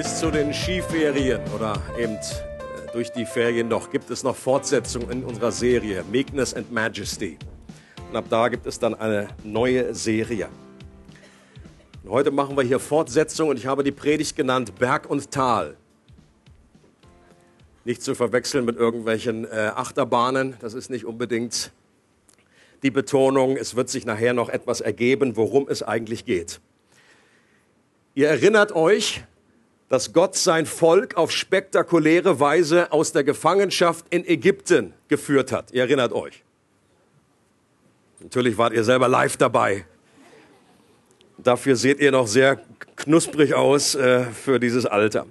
Bis zu den Skiferien oder eben äh, durch die Ferien noch gibt es noch Fortsetzungen in unserer Serie Meekness and Majesty. Und ab da gibt es dann eine neue Serie. Und heute machen wir hier Fortsetzung und ich habe die Predigt genannt Berg und Tal. Nicht zu verwechseln mit irgendwelchen äh, Achterbahnen, das ist nicht unbedingt die Betonung. Es wird sich nachher noch etwas ergeben, worum es eigentlich geht. Ihr erinnert euch, dass Gott sein Volk auf spektakuläre Weise aus der Gefangenschaft in Ägypten geführt hat. Ihr erinnert euch. Natürlich wart ihr selber live dabei. Dafür seht ihr noch sehr knusprig aus äh, für dieses Alter.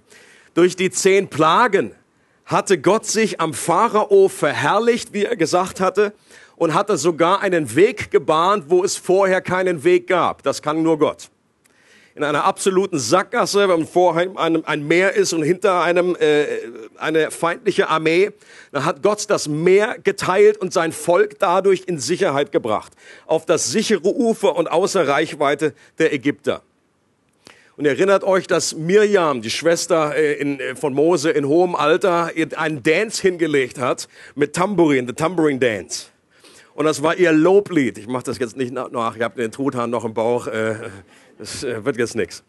Durch die zehn Plagen hatte Gott sich am Pharao verherrlicht, wie er gesagt hatte, und hatte sogar einen Weg gebahnt, wo es vorher keinen Weg gab. Das kann nur Gott in einer absoluten Sackgasse, wenn vor einem ein Meer ist und hinter einem äh, eine feindliche Armee, dann hat Gott das Meer geteilt und sein Volk dadurch in Sicherheit gebracht, auf das sichere Ufer und außer Reichweite der Ägypter. Und erinnert euch, dass Mirjam, die Schwester äh, in, äh, von Mose in hohem Alter, einen Dance hingelegt hat mit Tambourin, the Tambourine Dance. Und das war ihr Loblied. Ich mache das jetzt nicht nach, ich habe den Truthahn noch im Bauch. Äh, das äh, wird jetzt nichts.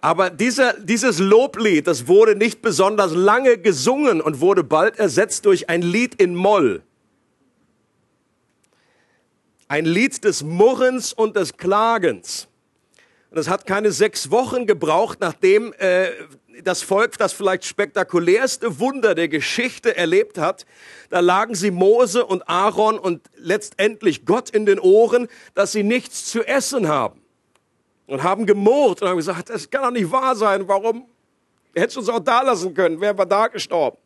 Aber dieser, dieses Loblied, das wurde nicht besonders lange gesungen und wurde bald ersetzt durch ein Lied in Moll. Ein Lied des Murrens und des Klagens. Und es hat keine sechs Wochen gebraucht, nachdem äh, das Volk das vielleicht spektakulärste Wunder der Geschichte erlebt hat. Da lagen sie Mose und Aaron und letztendlich Gott in den Ohren, dass sie nichts zu essen haben. Und haben gemurrt und haben gesagt, das kann doch nicht wahr sein. Warum? Hättest du uns auch da lassen können, wären wir da gestorben.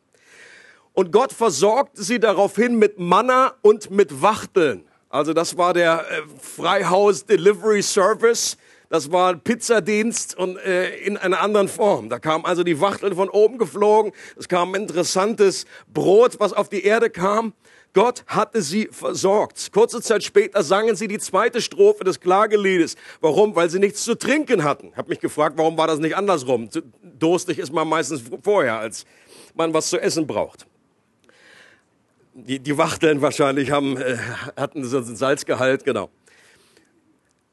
Und Gott versorgte sie daraufhin mit Manna und mit Wachteln. Also das war der äh, Freihaus Delivery Service das war Pizzadienst und äh, in einer anderen Form. Da kam also die Wachtel von oben geflogen. Es kam interessantes Brot, was auf die Erde kam. Gott hatte sie versorgt. Kurze Zeit später sangen sie die zweite Strophe des Klageliedes. Warum? Weil sie nichts zu trinken hatten. Habe mich gefragt, warum war das nicht andersrum? Durstig ist man meistens vorher, als man was zu essen braucht. Die, die Wachteln wahrscheinlich haben, äh, hatten so einen Salzgehalt, genau.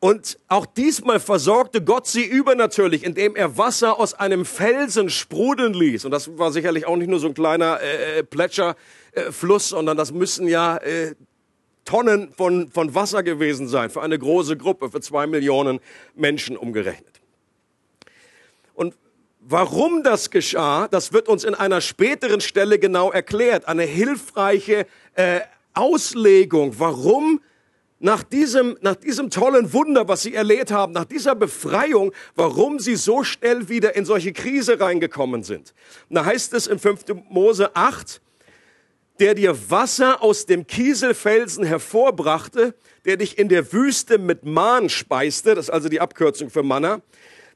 Und auch diesmal versorgte Gott sie übernatürlich, indem er Wasser aus einem Felsen sprudeln ließ. Und das war sicherlich auch nicht nur so ein kleiner äh, äh Plätscherfluss, äh, sondern das müssen ja äh, Tonnen von, von Wasser gewesen sein für eine große Gruppe, für zwei Millionen Menschen umgerechnet. Und warum das geschah, das wird uns in einer späteren Stelle genau erklärt. Eine hilfreiche äh, Auslegung, warum nach diesem, nach diesem tollen Wunder, was sie erlebt haben, nach dieser Befreiung, warum sie so schnell wieder in solche Krise reingekommen sind. Und da heißt es in 5. Mose 8, der dir Wasser aus dem Kieselfelsen hervorbrachte, der dich in der Wüste mit Mahn speiste, das ist also die Abkürzung für Manna,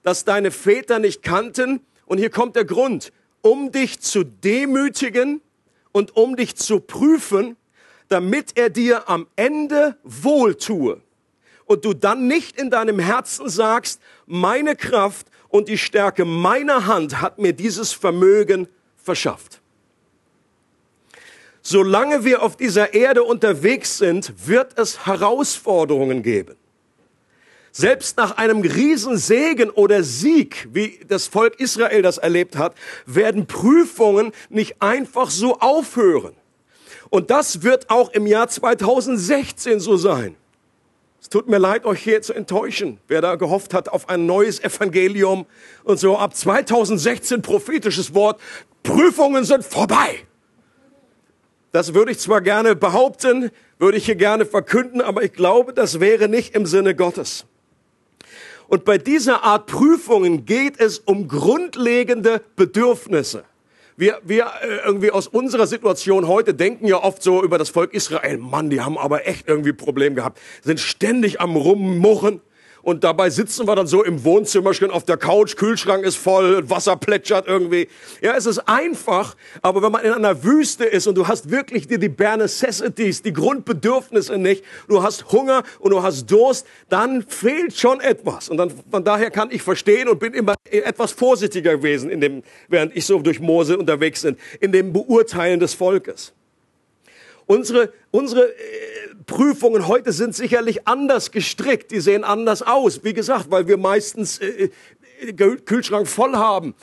dass deine Väter nicht kannten, und hier kommt der Grund, um dich zu demütigen und um dich zu prüfen, damit er dir am Ende wohltue und du dann nicht in deinem Herzen sagst, meine Kraft und die Stärke meiner Hand hat mir dieses Vermögen verschafft. Solange wir auf dieser Erde unterwegs sind, wird es Herausforderungen geben. Selbst nach einem Riesensegen oder Sieg, wie das Volk Israel das erlebt hat, werden Prüfungen nicht einfach so aufhören. Und das wird auch im Jahr 2016 so sein. Es tut mir leid, euch hier zu enttäuschen, wer da gehofft hat auf ein neues Evangelium und so ab 2016 prophetisches Wort, Prüfungen sind vorbei. Das würde ich zwar gerne behaupten, würde ich hier gerne verkünden, aber ich glaube, das wäre nicht im Sinne Gottes. Und bei dieser Art Prüfungen geht es um grundlegende Bedürfnisse. Wir, wir äh, irgendwie aus unserer Situation heute denken ja oft so über das Volk Israel. Mann, die haben aber echt irgendwie Problem gehabt. Sind ständig am Rummurren und dabei sitzen wir dann so im Wohnzimmer schön auf der Couch, Kühlschrank ist voll, Wasser plätschert irgendwie. Ja, es ist einfach, aber wenn man in einer Wüste ist und du hast wirklich die, die bare necessities, die Grundbedürfnisse nicht, du hast Hunger und du hast Durst, dann fehlt schon etwas. Und dann, von daher kann ich verstehen und bin immer etwas vorsichtiger gewesen, in dem, während ich so durch Mose unterwegs bin, in dem Beurteilen des Volkes. Unsere, unsere äh, Prüfungen heute sind sicherlich anders gestrickt, die sehen anders aus, wie gesagt, weil wir meistens äh, äh Kühlschrank voll haben.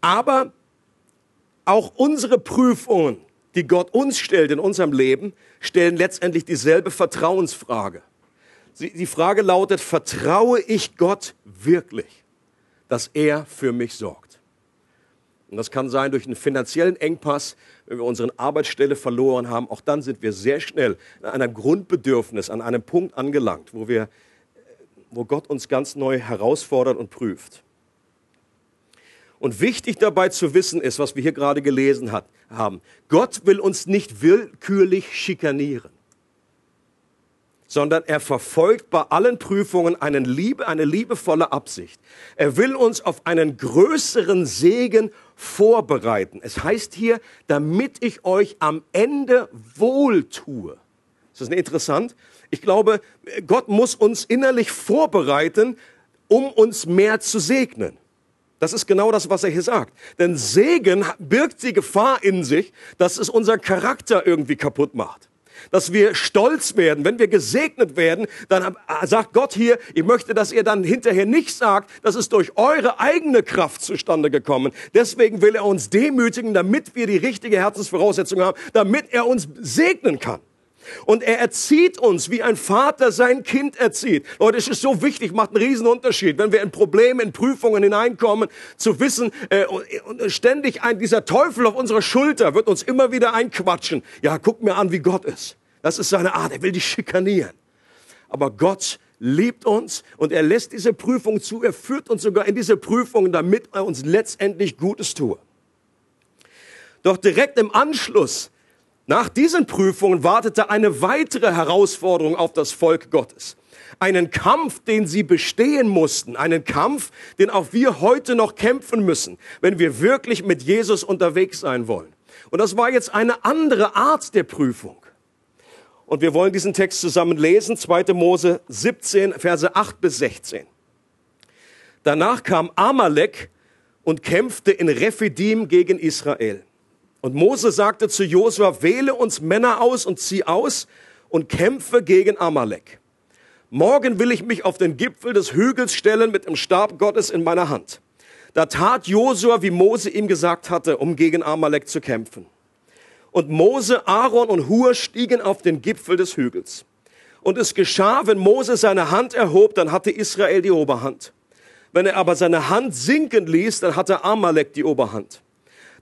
Aber auch unsere Prüfungen, die Gott uns stellt in unserem Leben, stellen letztendlich dieselbe Vertrauensfrage. Die Frage lautet, vertraue ich Gott wirklich, dass er für mich sorgt? Und das kann sein durch einen finanziellen Engpass, wenn wir unsere Arbeitsstelle verloren haben. Auch dann sind wir sehr schnell an einem Grundbedürfnis, an einem Punkt angelangt, wo, wir, wo Gott uns ganz neu herausfordert und prüft. Und wichtig dabei zu wissen ist, was wir hier gerade gelesen hat, haben, Gott will uns nicht willkürlich schikanieren sondern er verfolgt bei allen Prüfungen eine, Liebe, eine liebevolle Absicht. Er will uns auf einen größeren Segen vorbereiten. Es heißt hier, damit ich euch am Ende wohltue. Ist das nicht interessant? Ich glaube, Gott muss uns innerlich vorbereiten, um uns mehr zu segnen. Das ist genau das, was er hier sagt. Denn Segen birgt die Gefahr in sich, dass es unser Charakter irgendwie kaputt macht dass wir stolz werden. Wenn wir gesegnet werden, dann sagt Gott hier, ich möchte, dass ihr dann hinterher nicht sagt, das ist durch eure eigene Kraft zustande gekommen. Deswegen will er uns demütigen, damit wir die richtige Herzensvoraussetzung haben, damit er uns segnen kann. Und er erzieht uns, wie ein Vater sein Kind erzieht. Leute, es ist so wichtig, macht einen riesen Unterschied, wenn wir in Probleme, in Prüfungen hineinkommen, zu wissen, äh, ständig ein, dieser Teufel auf unserer Schulter wird uns immer wieder einquatschen. Ja, guck mir an, wie Gott ist. Das ist seine Art. Er will dich schikanieren. Aber Gott liebt uns und er lässt diese Prüfung zu. Er führt uns sogar in diese Prüfung, damit er uns letztendlich Gutes tue. Doch direkt im Anschluss, nach diesen Prüfungen, wartete eine weitere Herausforderung auf das Volk Gottes. Einen Kampf, den sie bestehen mussten. Einen Kampf, den auch wir heute noch kämpfen müssen, wenn wir wirklich mit Jesus unterwegs sein wollen. Und das war jetzt eine andere Art der Prüfung. Und wir wollen diesen Text zusammen lesen, 2. Mose 17, Verse 8 bis 16. Danach kam Amalek und kämpfte in Rephidim gegen Israel. Und Mose sagte zu Josua, wähle uns Männer aus und zieh aus und kämpfe gegen Amalek. Morgen will ich mich auf den Gipfel des Hügels stellen mit dem Stab Gottes in meiner Hand. Da tat Josua, wie Mose ihm gesagt hatte, um gegen Amalek zu kämpfen. Und Mose, Aaron und Hur stiegen auf den Gipfel des Hügels. Und es geschah, wenn Mose seine Hand erhob, dann hatte Israel die Oberhand. Wenn er aber seine Hand sinken ließ, dann hatte Amalek die Oberhand.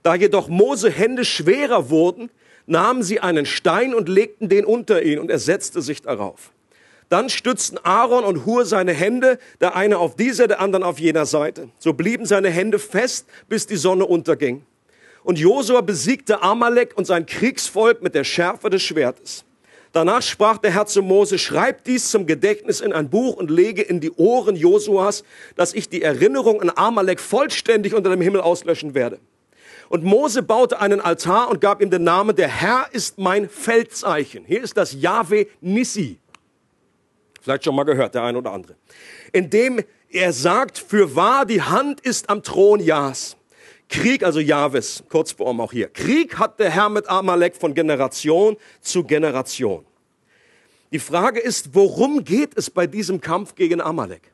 Da jedoch Mose Hände schwerer wurden, nahmen sie einen Stein und legten den unter ihn und er setzte sich darauf. Dann stützten Aaron und Hur seine Hände, der eine auf dieser, der anderen auf jener Seite. So blieben seine Hände fest, bis die Sonne unterging. Und Josua besiegte Amalek und sein Kriegsvolk mit der Schärfe des Schwertes. Danach sprach der Herr zu Mose, schreib dies zum Gedächtnis in ein Buch und lege in die Ohren Josuas, dass ich die Erinnerung an Amalek vollständig unter dem Himmel auslöschen werde. Und Mose baute einen Altar und gab ihm den Namen, der Herr ist mein Feldzeichen. Hier ist das Yahweh Nissi. Vielleicht schon mal gehört, der eine oder andere. Indem er sagt, für wahr die Hand ist am Thron Jahs. Krieg, also Jahwes, Kurzform auch hier. Krieg hat der Herr mit Amalek von Generation zu Generation. Die Frage ist, worum geht es bei diesem Kampf gegen Amalek?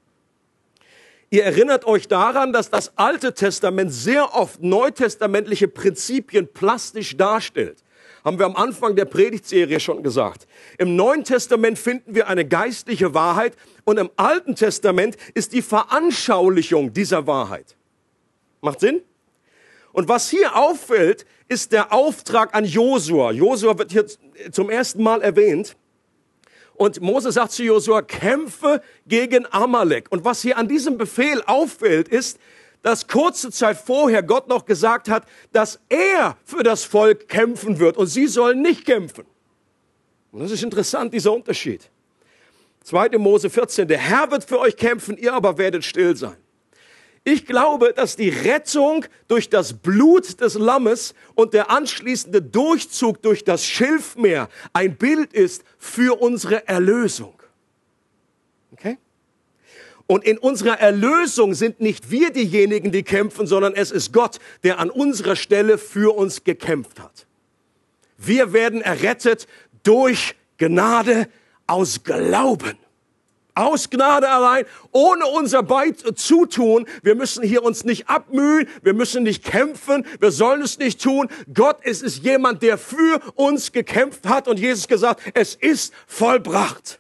Ihr erinnert euch daran, dass das Alte Testament sehr oft neutestamentliche Prinzipien plastisch darstellt. Haben wir am Anfang der Predigtserie schon gesagt. Im Neuen Testament finden wir eine geistliche Wahrheit und im Alten Testament ist die Veranschaulichung dieser Wahrheit. Macht Sinn? Und was hier auffällt, ist der Auftrag an Josua. Josua wird hier zum ersten Mal erwähnt. Und Mose sagt zu Josua, kämpfe gegen Amalek. Und was hier an diesem Befehl auffällt, ist, dass kurze Zeit vorher Gott noch gesagt hat, dass er für das Volk kämpfen wird und sie sollen nicht kämpfen. Und das ist interessant, dieser Unterschied. 2. Mose 14, der Herr wird für euch kämpfen, ihr aber werdet still sein. Ich glaube, dass die Rettung durch das Blut des Lammes und der anschließende Durchzug durch das Schilfmeer ein Bild ist für unsere Erlösung. Okay? Und in unserer Erlösung sind nicht wir diejenigen, die kämpfen, sondern es ist Gott, der an unserer Stelle für uns gekämpft hat. Wir werden errettet durch Gnade aus Glauben. Aus Gnade allein, ohne unser Beizutun. Wir müssen hier uns nicht abmühen, wir müssen nicht kämpfen, wir sollen es nicht tun. Gott ist es jemand, der für uns gekämpft hat und Jesus gesagt, es ist vollbracht.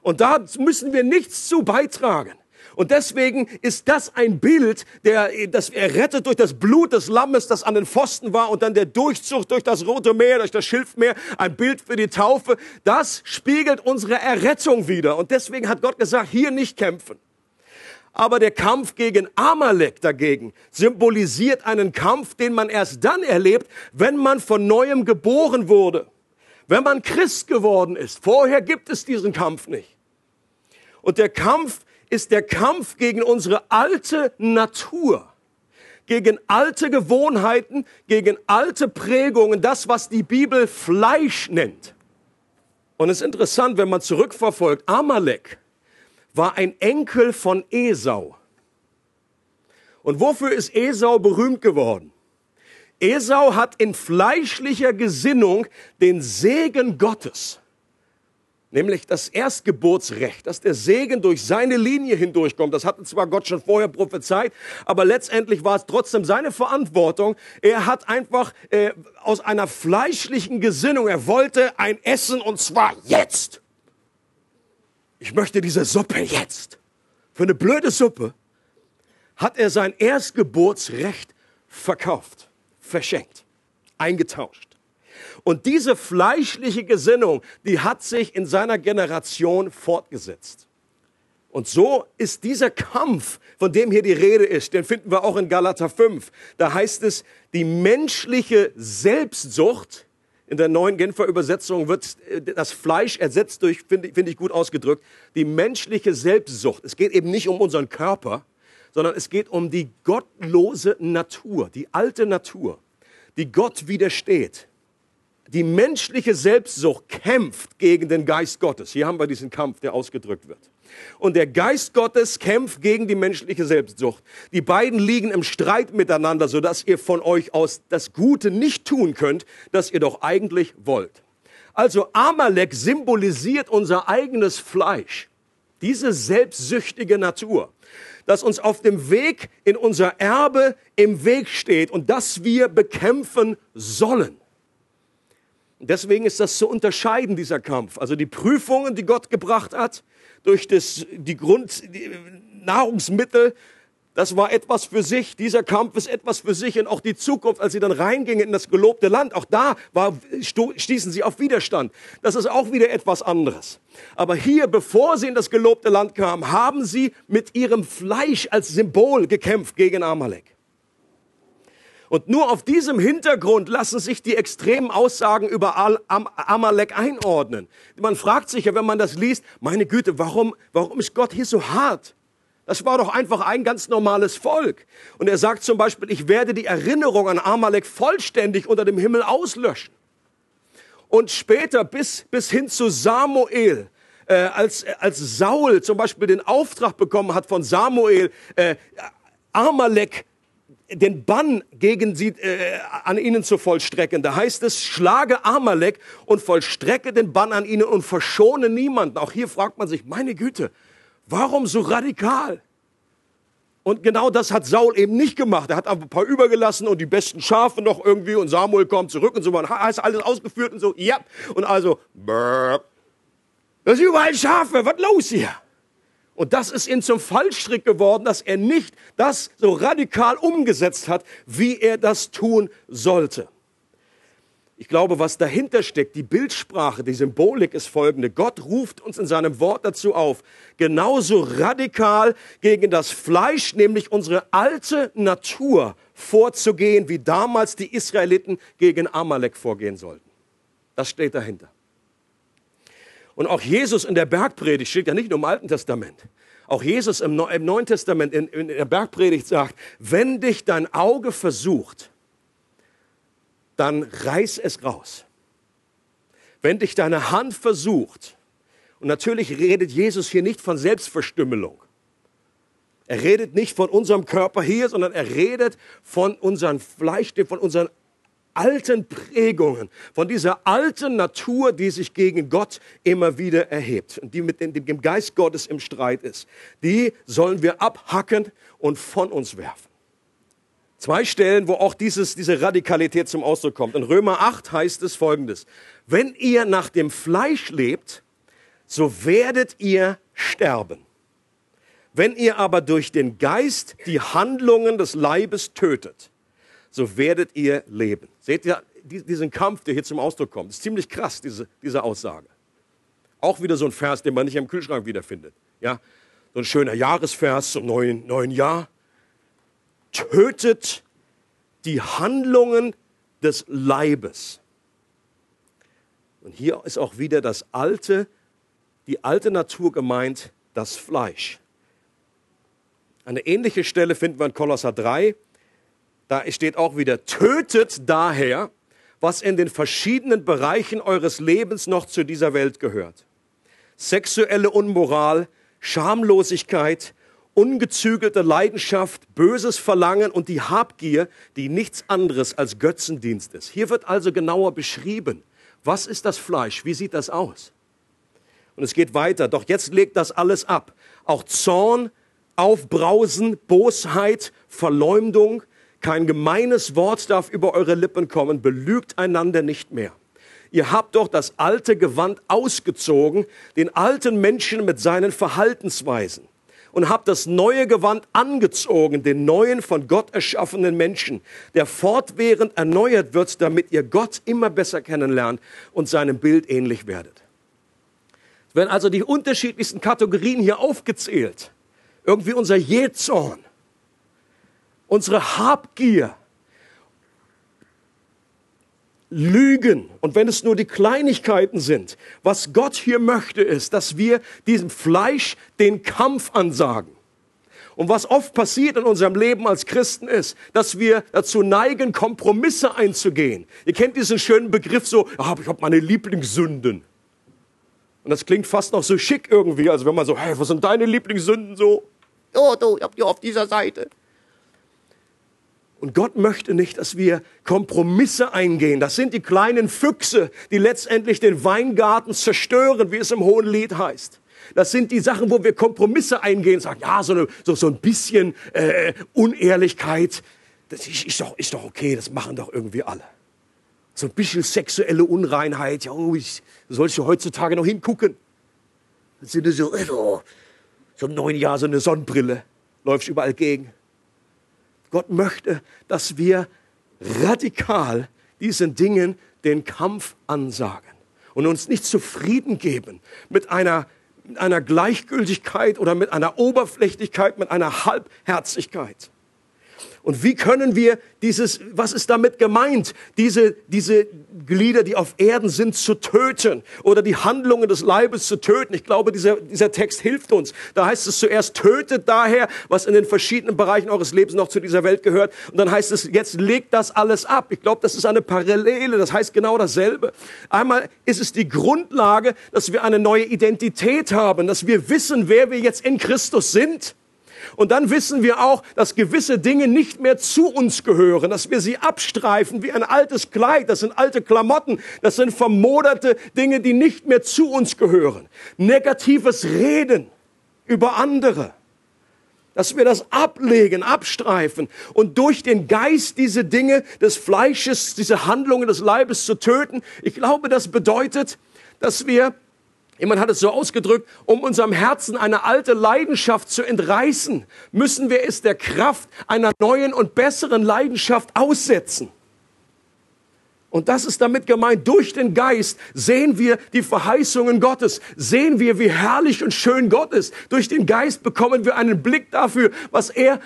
Und da müssen wir nichts zu beitragen. Und deswegen ist das ein Bild, der, das er rettet durch das Blut des Lammes, das an den Pfosten war und dann der Durchzug durch das Rote Meer, durch das Schilfmeer, ein Bild für die Taufe. Das spiegelt unsere Errettung wieder. Und deswegen hat Gott gesagt, hier nicht kämpfen. Aber der Kampf gegen Amalek dagegen symbolisiert einen Kampf, den man erst dann erlebt, wenn man von neuem geboren wurde. Wenn man Christ geworden ist. Vorher gibt es diesen Kampf nicht. Und der Kampf ist der Kampf gegen unsere alte Natur, gegen alte Gewohnheiten, gegen alte Prägungen, das, was die Bibel Fleisch nennt. Und es ist interessant, wenn man zurückverfolgt, Amalek war ein Enkel von Esau. Und wofür ist Esau berühmt geworden? Esau hat in fleischlicher Gesinnung den Segen Gottes nämlich das Erstgeburtsrecht, dass der Segen durch seine Linie hindurchkommt. Das hatte zwar Gott schon vorher prophezeit, aber letztendlich war es trotzdem seine Verantwortung. Er hat einfach äh, aus einer fleischlichen Gesinnung, er wollte ein Essen und zwar jetzt. Ich möchte diese Suppe jetzt. Für eine blöde Suppe hat er sein Erstgeburtsrecht verkauft, verschenkt, eingetauscht. Und diese fleischliche Gesinnung, die hat sich in seiner Generation fortgesetzt. Und so ist dieser Kampf, von dem hier die Rede ist, den finden wir auch in Galater 5. Da heißt es, die menschliche Selbstsucht, in der neuen Genfer Übersetzung wird äh, das Fleisch ersetzt durch, finde find ich gut ausgedrückt, die menschliche Selbstsucht. Es geht eben nicht um unseren Körper, sondern es geht um die gottlose Natur, die alte Natur, die Gott widersteht die menschliche Selbstsucht kämpft gegen den Geist Gottes. Hier haben wir diesen Kampf, der ausgedrückt wird. Und der Geist Gottes kämpft gegen die menschliche Selbstsucht. Die beiden liegen im Streit miteinander, sodass ihr von euch aus das Gute nicht tun könnt, das ihr doch eigentlich wollt. Also Amalek symbolisiert unser eigenes Fleisch, diese selbstsüchtige Natur, das uns auf dem Weg in unser Erbe im Weg steht und das wir bekämpfen sollen. Deswegen ist das zu unterscheiden, dieser Kampf. Also die Prüfungen, die Gott gebracht hat, durch das, die Grundnahrungsmittel, das war etwas für sich. Dieser Kampf ist etwas für sich und auch die Zukunft, als sie dann reingingen in das gelobte Land, auch da war, stießen sie auf Widerstand. Das ist auch wieder etwas anderes. Aber hier, bevor sie in das gelobte Land kamen, haben sie mit ihrem Fleisch als Symbol gekämpft gegen Amalek. Und nur auf diesem Hintergrund lassen sich die extremen Aussagen über Amalek einordnen. Man fragt sich ja, wenn man das liest, meine Güte, warum, warum ist Gott hier so hart? Das war doch einfach ein ganz normales Volk. Und er sagt zum Beispiel, ich werde die Erinnerung an Amalek vollständig unter dem Himmel auslöschen. Und später bis, bis hin zu Samuel, äh, als, als Saul zum Beispiel den Auftrag bekommen hat von Samuel, äh, Amalek den Bann gegen sie, äh, an ihnen zu vollstrecken. Da heißt es, schlage Amalek und vollstrecke den Bann an ihnen und verschone niemanden. Auch hier fragt man sich, meine Güte, warum so radikal? Und genau das hat Saul eben nicht gemacht. Er hat ein paar übergelassen und die besten Schafe noch irgendwie und Samuel kommt zurück und so. Man hat alles ausgeführt und so, ja. Und also, brrr, das sind überall Schafe, was los hier? Und das ist ihm zum Fallstrick geworden, dass er nicht das so radikal umgesetzt hat, wie er das tun sollte. Ich glaube, was dahinter steckt, die Bildsprache, die Symbolik ist folgende. Gott ruft uns in seinem Wort dazu auf, genauso radikal gegen das Fleisch, nämlich unsere alte Natur, vorzugehen, wie damals die Israeliten gegen Amalek vorgehen sollten. Das steht dahinter. Und auch Jesus in der Bergpredigt steht ja nicht nur im Alten Testament. Auch Jesus im, Neuen Testament in, in der Bergpredigt sagt, wenn dich dein Auge versucht, dann reiß es raus. Wenn dich deine Hand versucht, und natürlich redet Jesus hier nicht von Selbstverstümmelung. Er redet nicht von unserem Körper hier, sondern er redet von unserem Fleisch, von unseren alten Prägungen, von dieser alten Natur, die sich gegen Gott immer wieder erhebt und die mit dem Geist Gottes im Streit ist. Die sollen wir abhacken und von uns werfen. Zwei Stellen, wo auch dieses, diese Radikalität zum Ausdruck kommt. In Römer 8 heißt es folgendes. Wenn ihr nach dem Fleisch lebt, so werdet ihr sterben. Wenn ihr aber durch den Geist die Handlungen des Leibes tötet, so werdet ihr leben. Seht ihr diesen Kampf, der hier zum Ausdruck kommt? Das ist ziemlich krass, diese, diese Aussage. Auch wieder so ein Vers, den man nicht im Kühlschrank wiederfindet. Ja? So ein schöner Jahresvers zum neuen, neuen Jahr tötet die Handlungen des Leibes. Und hier ist auch wieder das alte, die alte Natur gemeint, das Fleisch. Eine ähnliche Stelle finden wir in Kolosser 3. Da steht auch wieder, tötet daher, was in den verschiedenen Bereichen eures Lebens noch zu dieser Welt gehört. Sexuelle Unmoral, Schamlosigkeit, ungezügelte Leidenschaft, böses Verlangen und die Habgier, die nichts anderes als Götzendienst ist. Hier wird also genauer beschrieben, was ist das Fleisch, wie sieht das aus? Und es geht weiter, doch jetzt legt das alles ab. Auch Zorn, Aufbrausen, Bosheit, Verleumdung, kein gemeines Wort darf über eure Lippen kommen, belügt einander nicht mehr. Ihr habt doch das alte Gewand ausgezogen, den alten Menschen mit seinen Verhaltensweisen und habt das neue Gewand angezogen, den neuen von Gott erschaffenen Menschen, der fortwährend erneuert wird, damit ihr Gott immer besser kennenlernt und seinem Bild ähnlich werdet. Es werden also die unterschiedlichsten Kategorien hier aufgezählt. Irgendwie unser Jähzorn, unsere Habgier, Lügen. Und wenn es nur die Kleinigkeiten sind, was Gott hier möchte, ist, dass wir diesem Fleisch den Kampf ansagen. Und was oft passiert in unserem Leben als Christen ist, dass wir dazu neigen, Kompromisse einzugehen. Ihr kennt diesen schönen Begriff so, ah, ich habe meine Lieblingssünden. Und das klingt fast noch so schick irgendwie, also wenn man so, hey, was sind deine Lieblingssünden so? Oh, du, ich hab die auf dieser Seite. Und Gott möchte nicht, dass wir Kompromisse eingehen. Das sind die kleinen Füchse, die letztendlich den Weingarten zerstören, wie es im Hohen Lied heißt. Das sind die Sachen, wo wir Kompromisse eingehen, sagen, ja, so, eine, so, so ein bisschen äh, Unehrlichkeit, das ist, ist, doch, ist doch okay, das machen doch irgendwie alle. So ein bisschen sexuelle Unreinheit, ja, oh, ich, sollst du heutzutage noch hingucken. Dann sind so, oh, so im neuen Jahr so eine Sonnenbrille, läufst überall gegen. Gott möchte, dass wir radikal diesen Dingen den Kampf ansagen und uns nicht zufrieden geben mit einer, mit einer Gleichgültigkeit oder mit einer Oberflächlichkeit, mit einer Halbherzigkeit. Und wie können wir dieses, was ist damit gemeint, diese, diese Glieder, die auf Erden sind, zu töten oder die Handlungen des Leibes zu töten? Ich glaube, dieser, dieser Text hilft uns. Da heißt es zuerst, tötet daher, was in den verschiedenen Bereichen eures Lebens noch zu dieser Welt gehört. Und dann heißt es, jetzt legt das alles ab. Ich glaube, das ist eine Parallele, das heißt genau dasselbe. Einmal ist es die Grundlage, dass wir eine neue Identität haben, dass wir wissen, wer wir jetzt in Christus sind. Und dann wissen wir auch, dass gewisse Dinge nicht mehr zu uns gehören, dass wir sie abstreifen wie ein altes Kleid. Das sind alte Klamotten. Das sind vermoderte Dinge, die nicht mehr zu uns gehören. Negatives Reden über andere. Dass wir das ablegen, abstreifen und durch den Geist diese Dinge des Fleisches, diese Handlungen des Leibes zu töten. Ich glaube, das bedeutet, dass wir Jemand hat es so ausgedrückt, um unserem Herzen eine alte Leidenschaft zu entreißen, müssen wir es der Kraft einer neuen und besseren Leidenschaft aussetzen. Und das ist damit gemeint, durch den Geist sehen wir die Verheißungen Gottes, sehen wir, wie herrlich und schön Gott ist. Durch den Geist bekommen wir einen Blick dafür, was er,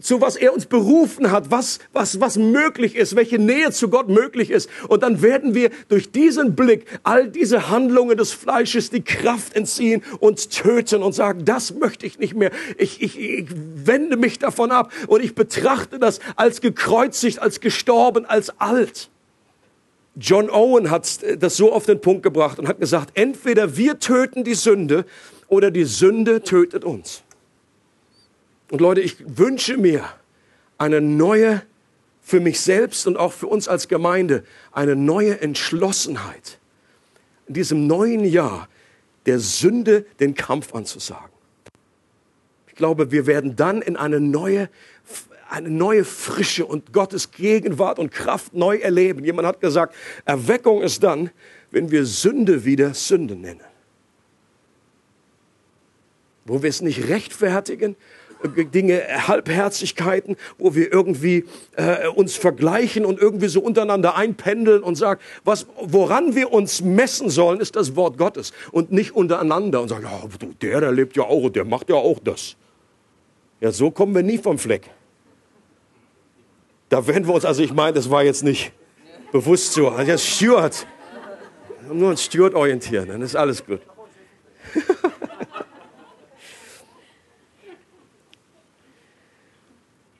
zu was er uns berufen hat, was, was, was möglich ist, welche Nähe zu Gott möglich ist. Und dann werden wir durch diesen Blick all diese Handlungen des Fleisches die Kraft entziehen, uns töten und sagen, das möchte ich nicht mehr. Ich, ich, ich wende mich davon ab und ich betrachte das als gekreuzigt, als gestorben, als alt. John Owen hat das so auf den Punkt gebracht und hat gesagt, entweder wir töten die Sünde oder die Sünde tötet uns. Und Leute, ich wünsche mir eine neue, für mich selbst und auch für uns als Gemeinde, eine neue Entschlossenheit, in diesem neuen Jahr der Sünde den Kampf anzusagen. Ich glaube, wir werden dann in eine neue eine neue Frische und Gottes Gegenwart und Kraft neu erleben. Jemand hat gesagt, Erweckung ist dann, wenn wir Sünde wieder Sünde nennen. Wo wir es nicht rechtfertigen, Dinge, Halbherzigkeiten, wo wir irgendwie äh, uns vergleichen und irgendwie so untereinander einpendeln und sagen, was, woran wir uns messen sollen, ist das Wort Gottes und nicht untereinander und sagen, ja, der, der lebt ja auch und der macht ja auch das. Ja, so kommen wir nie vom Fleck. Da werden wir uns, also ich meine, das war jetzt nicht bewusst so. Also jetzt Stuart. Nur an Stuart orientieren, dann ist alles gut.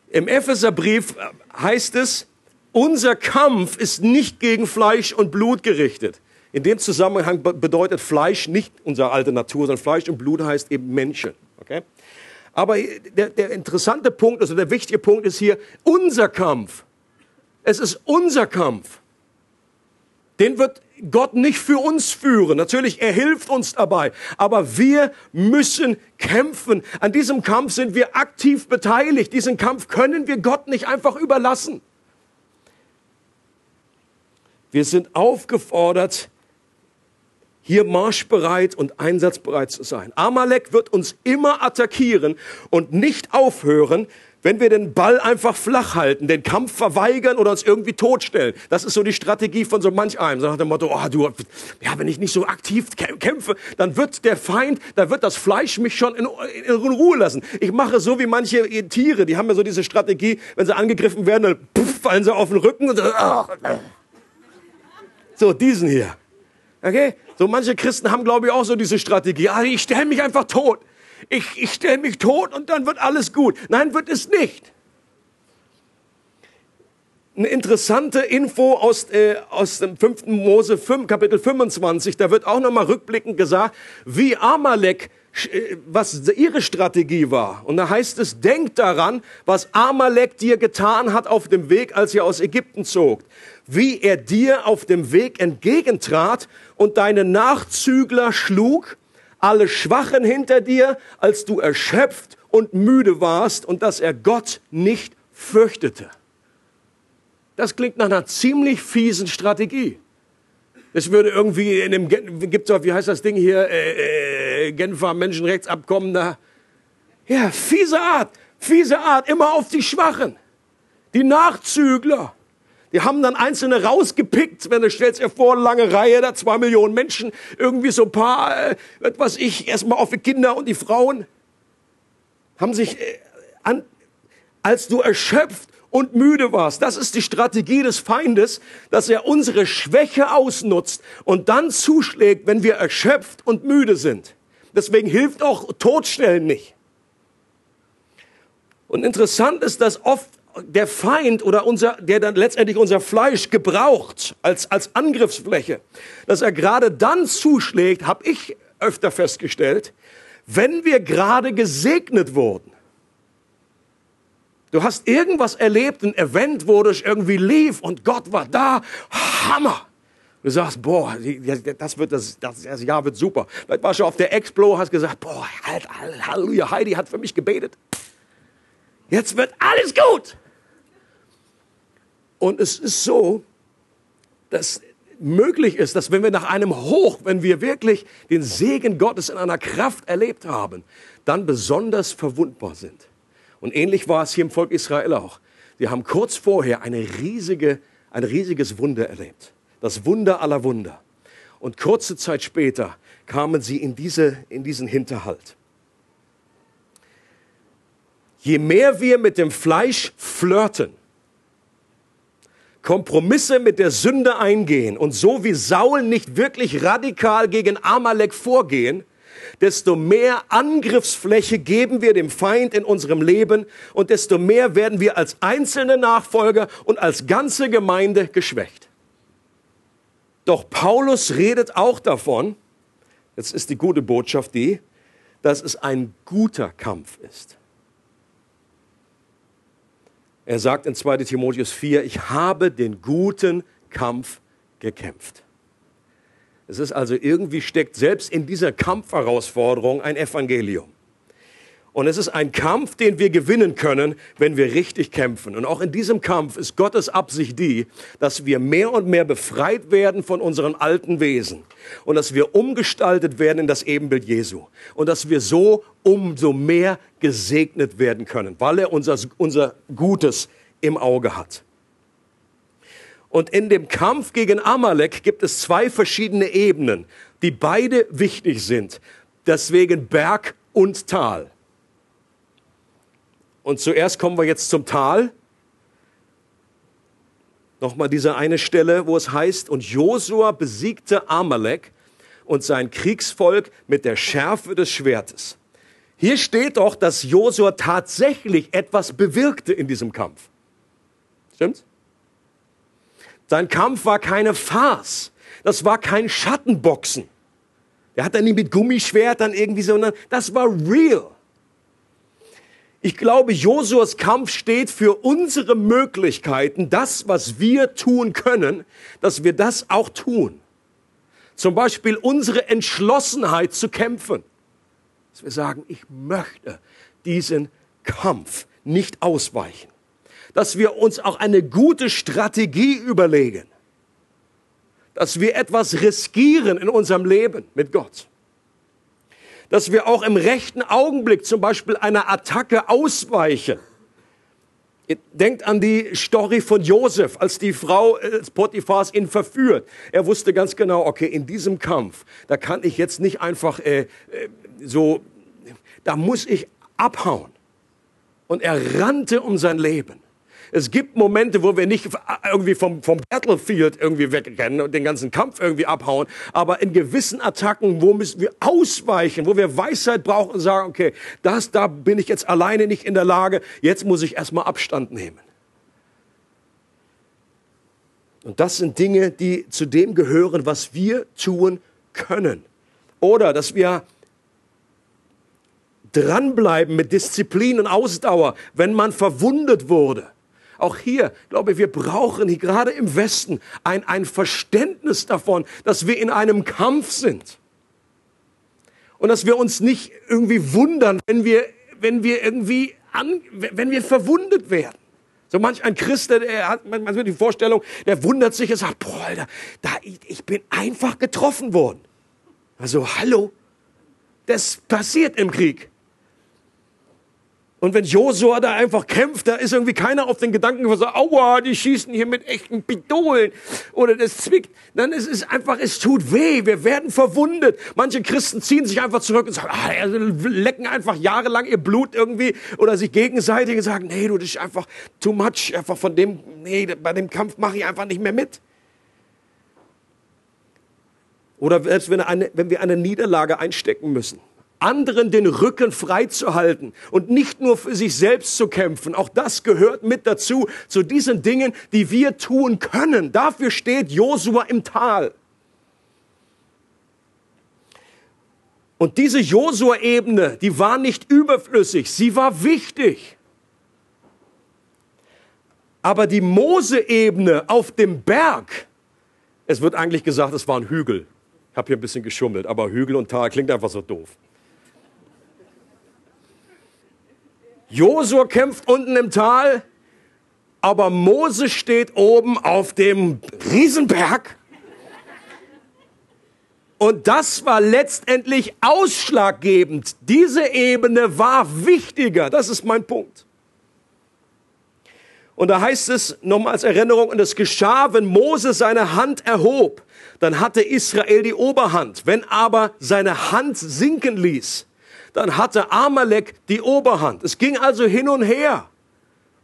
Im Epheserbrief heißt es, unser Kampf ist nicht gegen Fleisch und Blut gerichtet. In dem Zusammenhang bedeutet Fleisch nicht unsere alte Natur, sondern Fleisch und Blut heißt eben Menschen. Okay? Aber der, der interessante Punkt, also der wichtige Punkt ist hier unser Kampf. Es ist unser Kampf. Den wird Gott nicht für uns führen. Natürlich, er hilft uns dabei. Aber wir müssen kämpfen. An diesem Kampf sind wir aktiv beteiligt. Diesen Kampf können wir Gott nicht einfach überlassen. Wir sind aufgefordert, hier marschbereit und einsatzbereit zu sein. Amalek wird uns immer attackieren und nicht aufhören, wenn wir den Ball einfach flach halten, den Kampf verweigern oder uns irgendwie totstellen. Das ist so die Strategie von so manch einem. So nach dem Motto, oh, du, ja, wenn ich nicht so aktiv kämpfe, dann wird der Feind, dann wird das Fleisch mich schon in, in Ruhe lassen. Ich mache so wie manche Tiere, die haben ja so diese Strategie, wenn sie angegriffen werden, dann puff, fallen sie auf den Rücken und so, oh. so diesen hier. Okay? So manche Christen haben, glaube ich, auch so diese Strategie. Ah, ich stelle mich einfach tot. Ich, ich stelle mich tot und dann wird alles gut. Nein, wird es nicht. Eine interessante Info aus, äh, aus dem 5. Mose 5, Kapitel 25, da wird auch nochmal rückblickend gesagt, wie Amalek äh, was ihre Strategie war. Und da heißt es, denk daran, was Amalek dir getan hat auf dem Weg, als ihr aus Ägypten zog. Wie er dir auf dem Weg entgegentrat und deine Nachzügler schlug, alle Schwachen hinter dir, als du erschöpft und müde warst und dass er Gott nicht fürchtete. Das klingt nach einer ziemlich fiesen Strategie. Es würde irgendwie in dem, gibt's auch, wie heißt das Ding hier, äh, äh, Genfer Menschenrechtsabkommen da. Ja, fiese Art, fiese Art, immer auf die Schwachen. Die Nachzügler. Die haben dann Einzelne rausgepickt, wenn du stellst dir vor, lange Reihe, da zwei Millionen Menschen, irgendwie so ein paar, äh, was ich, erstmal auf die Kinder und die Frauen, haben sich, äh, an, als du erschöpft und müde warst. Das ist die Strategie des Feindes, dass er unsere Schwäche ausnutzt und dann zuschlägt, wenn wir erschöpft und müde sind. Deswegen hilft auch Todstellen nicht. Und interessant ist, dass oft der Feind oder unser, der dann letztendlich unser Fleisch gebraucht als, als Angriffsfläche, dass er gerade dann zuschlägt, habe ich öfter festgestellt, wenn wir gerade gesegnet wurden. Du hast irgendwas erlebt, ein Event, wo das irgendwie lief und Gott war da. Hammer! Du sagst, boah, das wird das, das, Jahr wird super. Vielleicht warst du auf der Explo, hast gesagt, boah, halt, Halleluja, Heidi hat für mich gebetet. Jetzt wird alles gut. Und es ist so, dass möglich ist, dass wenn wir nach einem Hoch, wenn wir wirklich den Segen Gottes in einer Kraft erlebt haben, dann besonders verwundbar sind. Und ähnlich war es hier im Volk Israel auch. Sie haben kurz vorher eine riesige ein riesiges Wunder erlebt. Das Wunder aller Wunder. Und kurze Zeit später kamen sie in, diese, in diesen Hinterhalt. Je mehr wir mit dem Fleisch flirten, Kompromisse mit der Sünde eingehen und so wie Saul nicht wirklich radikal gegen Amalek vorgehen, desto mehr Angriffsfläche geben wir dem Feind in unserem Leben und desto mehr werden wir als einzelne Nachfolger und als ganze Gemeinde geschwächt. Doch Paulus redet auch davon, jetzt ist die gute Botschaft die, dass es ein guter Kampf ist. Er sagt in 2 Timotheus 4, ich habe den guten Kampf gekämpft. Es ist also irgendwie steckt selbst in dieser Kampfherausforderung ein Evangelium. Und es ist ein Kampf, den wir gewinnen können, wenn wir richtig kämpfen. Und auch in diesem Kampf ist Gottes Absicht die, dass wir mehr und mehr befreit werden von unseren alten Wesen und dass wir umgestaltet werden in das Ebenbild Jesu und dass wir so umso mehr gesegnet werden können, weil er unser, unser Gutes im Auge hat. Und in dem Kampf gegen Amalek gibt es zwei verschiedene Ebenen, die beide wichtig sind. Deswegen Berg und Tal. Und zuerst kommen wir jetzt zum Tal. Nochmal diese eine Stelle, wo es heißt, und Josua besiegte Amalek und sein Kriegsvolk mit der Schärfe des Schwertes. Hier steht doch, dass Josua tatsächlich etwas bewirkte in diesem Kampf. Stimmt's? Sein Kampf war keine Farce. Das war kein Schattenboxen. Er hat dann nicht mit Gummischwertern irgendwie, sondern das war real. Ich glaube, Josuas Kampf steht für unsere Möglichkeiten, das, was wir tun können, dass wir das auch tun. Zum Beispiel unsere Entschlossenheit zu kämpfen. Dass wir sagen, ich möchte diesen Kampf nicht ausweichen. Dass wir uns auch eine gute Strategie überlegen. Dass wir etwas riskieren in unserem Leben mit Gott dass wir auch im rechten Augenblick zum Beispiel einer Attacke ausweichen. Denkt an die Story von Josef, als die Frau des Potiphars ihn verführt. Er wusste ganz genau, okay, in diesem Kampf, da kann ich jetzt nicht einfach äh, äh so, da muss ich abhauen. Und er rannte um sein Leben. Es gibt Momente, wo wir nicht irgendwie vom, vom Battlefield irgendwie wegrennen und den ganzen Kampf irgendwie abhauen, aber in gewissen Attacken, wo müssen wir ausweichen, wo wir Weisheit brauchen und sagen, okay, das, da bin ich jetzt alleine nicht in der Lage, jetzt muss ich erstmal Abstand nehmen. Und das sind Dinge, die zu dem gehören, was wir tun können. Oder dass wir dranbleiben mit Disziplin und Ausdauer, wenn man verwundet wurde. Auch hier, glaube ich, wir brauchen gerade im Westen ein, ein Verständnis davon, dass wir in einem Kampf sind. Und dass wir uns nicht irgendwie wundern, wenn wir, wenn wir irgendwie an, wenn wir verwundet werden. So manch ein Christ, der hat manchmal die Vorstellung, der wundert sich und sagt, boah, Alter, da, ich, ich bin einfach getroffen worden. Also, hallo, das passiert im Krieg. Und wenn Josua da einfach kämpft, da ist irgendwie keiner auf den Gedanken, sagt, aua, die schießen hier mit echten Pistolen oder das zwickt. Dann ist es einfach, es tut weh, wir werden verwundet. Manche Christen ziehen sich einfach zurück und sagen, ah, lecken einfach jahrelang ihr Blut irgendwie oder sich gegenseitig und sagen, nee, du, das ist einfach too much, einfach von dem, nee, bei dem Kampf mache ich einfach nicht mehr mit. Oder selbst wenn, eine, wenn wir eine Niederlage einstecken müssen anderen den Rücken freizuhalten und nicht nur für sich selbst zu kämpfen. Auch das gehört mit dazu, zu diesen Dingen, die wir tun können. Dafür steht Josua im Tal. Und diese Josua-Ebene, die war nicht überflüssig, sie war wichtig. Aber die Mose-Ebene auf dem Berg, es wird eigentlich gesagt, es war ein Hügel. Ich habe hier ein bisschen geschummelt, aber Hügel und Tal klingt einfach so doof. Josua kämpft unten im Tal, aber Mose steht oben auf dem Riesenberg. Und das war letztendlich ausschlaggebend. Diese Ebene war wichtiger. Das ist mein Punkt. Und da heißt es nochmal als Erinnerung, und es geschah, wenn Mose seine Hand erhob, dann hatte Israel die Oberhand. Wenn aber seine Hand sinken ließ, dann hatte Amalek die Oberhand. Es ging also hin und her.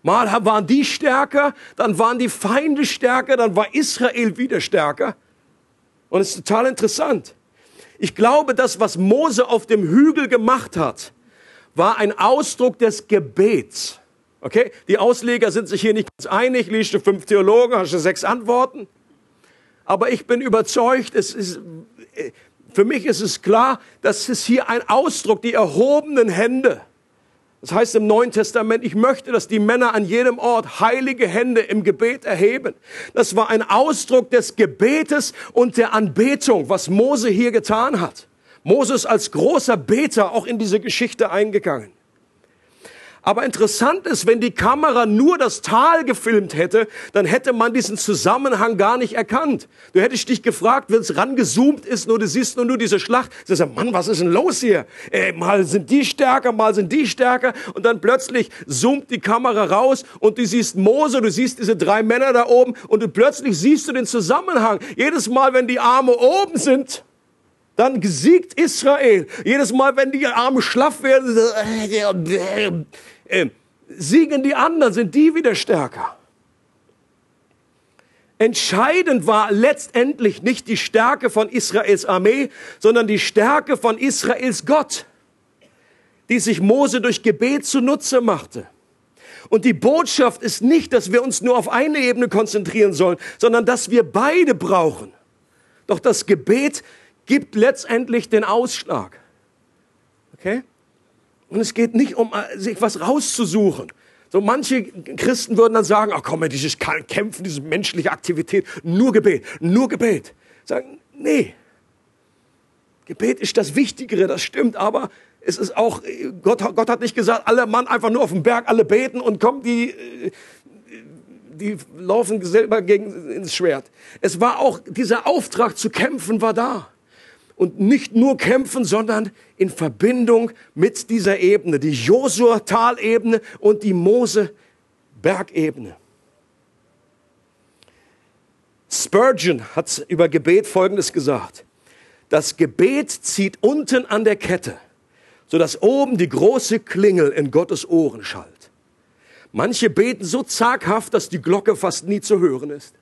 Mal waren die stärker, dann waren die Feinde stärker, dann war Israel wieder stärker. Und es ist total interessant. Ich glaube, das, was Mose auf dem Hügel gemacht hat, war ein Ausdruck des Gebets. Okay? Die Ausleger sind sich hier nicht ganz einig. Liest du fünf Theologen, hast du sechs Antworten. Aber ich bin überzeugt, es ist, für mich ist es klar, dass es hier ein Ausdruck, die erhobenen Hände. Das heißt im Neuen Testament, ich möchte, dass die Männer an jedem Ort heilige Hände im Gebet erheben. Das war ein Ausdruck des Gebetes und der Anbetung, was Mose hier getan hat. Moses als großer Beter auch in diese Geschichte eingegangen. Aber interessant ist, wenn die Kamera nur das Tal gefilmt hätte, dann hätte man diesen Zusammenhang gar nicht erkannt. Du hättest dich gefragt, wenn es rangezoomt ist, nur du siehst nur, nur diese Schlacht. Du sagst, Mann, was ist denn los hier? Ey, mal sind die stärker, mal sind die stärker. Und dann plötzlich zoomt die Kamera raus und du siehst Mose, du siehst diese drei Männer da oben und du plötzlich siehst du den Zusammenhang. Jedes Mal, wenn die Arme oben sind, dann gesiegt Israel. Jedes Mal, wenn die Arme schlaff werden, äh, siegen die anderen, sind die wieder stärker. Entscheidend war letztendlich nicht die Stärke von Israels Armee, sondern die Stärke von Israels Gott, die sich Mose durch Gebet zunutze machte. Und die Botschaft ist nicht, dass wir uns nur auf eine Ebene konzentrieren sollen, sondern dass wir beide brauchen. Doch das Gebet gibt letztendlich den Ausschlag. Okay? Und es geht nicht um, äh, sich was rauszusuchen. So manche Christen würden dann sagen, ach komm, dieses Kämpfen, diese menschliche Aktivität, nur Gebet, nur Gebet. Sagen, nee. Gebet ist das Wichtigere, das stimmt, aber es ist auch, Gott, Gott hat nicht gesagt, alle Mann einfach nur auf dem Berg, alle beten und kommen die, äh, die laufen selber gegen ins Schwert. Es war auch, dieser Auftrag zu kämpfen war da und nicht nur kämpfen, sondern in Verbindung mit dieser Ebene, die Josua-Talebene und die Mose-Bergebene. Spurgeon hat über Gebet Folgendes gesagt. Das Gebet zieht unten an der Kette, sodass oben die große Klingel in Gottes Ohren schallt. Manche beten so zaghaft, dass die Glocke fast nie zu hören ist.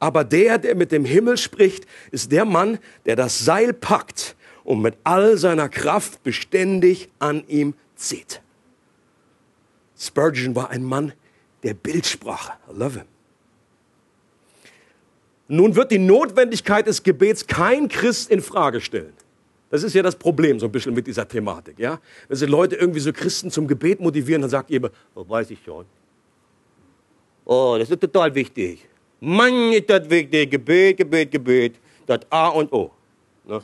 Aber der, der mit dem Himmel spricht, ist der Mann, der das Seil packt und mit all seiner Kraft beständig an ihm zieht. Spurgeon war ein Mann der Bildsprache. I love him. Nun wird die Notwendigkeit des Gebets kein Christ in Frage stellen. Das ist ja das Problem so ein bisschen mit dieser Thematik, ja? Wenn sie Leute irgendwie so Christen zum Gebet motivieren, dann sagt ihr immer, oh, weiß ich schon. Oh, das ist total wichtig. Mann, ist das wichtig. Gebet, Gebet, Gebet. Das A und O. Ne?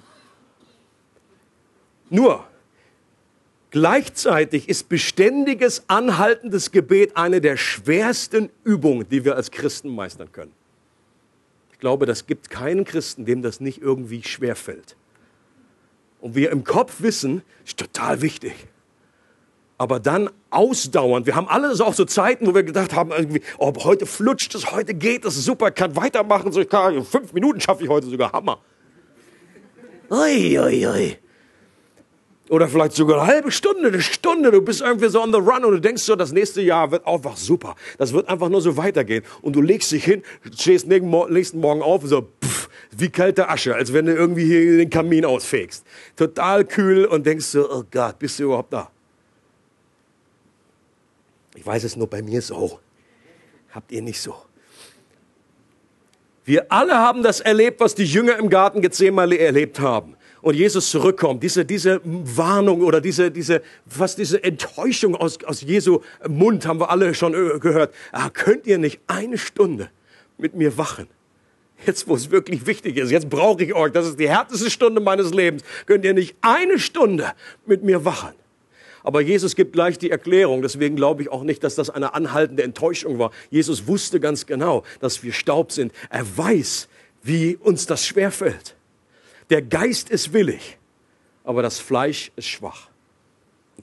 Nur, gleichzeitig ist beständiges, anhaltendes Gebet eine der schwersten Übungen, die wir als Christen meistern können. Ich glaube, das gibt keinen Christen, dem das nicht irgendwie schwer fällt. Und wir im Kopf wissen, ist total wichtig aber dann ausdauernd. Wir haben alle auch so Zeiten, wo wir gedacht haben, oh, heute flutscht es, heute geht es, super, kann weitermachen, so kann, fünf Minuten schaffe ich heute sogar, Hammer. Ui, ui, ui. Oder vielleicht sogar eine halbe Stunde, eine Stunde, du bist irgendwie so on the run und du denkst so, das nächste Jahr wird einfach super. Das wird einfach nur so weitergehen. Und du legst dich hin, stehst nächsten Morgen auf und so, pff, wie kalte Asche, als wenn du irgendwie hier den Kamin ausfegst. Total kühl und denkst so, oh Gott, bist du überhaupt da? Ich weiß es nur bei mir so. Habt ihr nicht so? Wir alle haben das erlebt, was die Jünger im Garten Gethsemane erlebt haben. Und Jesus zurückkommt, diese, diese Warnung oder diese, diese, fast diese Enttäuschung aus, aus Jesu Mund haben wir alle schon äh, gehört. Ah, könnt ihr nicht eine Stunde mit mir wachen? Jetzt, wo es wirklich wichtig ist, jetzt brauche ich euch, das ist die härteste Stunde meines Lebens. Könnt ihr nicht eine Stunde mit mir wachen? Aber Jesus gibt gleich die Erklärung. Deswegen glaube ich auch nicht, dass das eine anhaltende Enttäuschung war. Jesus wusste ganz genau, dass wir Staub sind. Er weiß, wie uns das schwerfällt. Der Geist ist willig, aber das Fleisch ist schwach.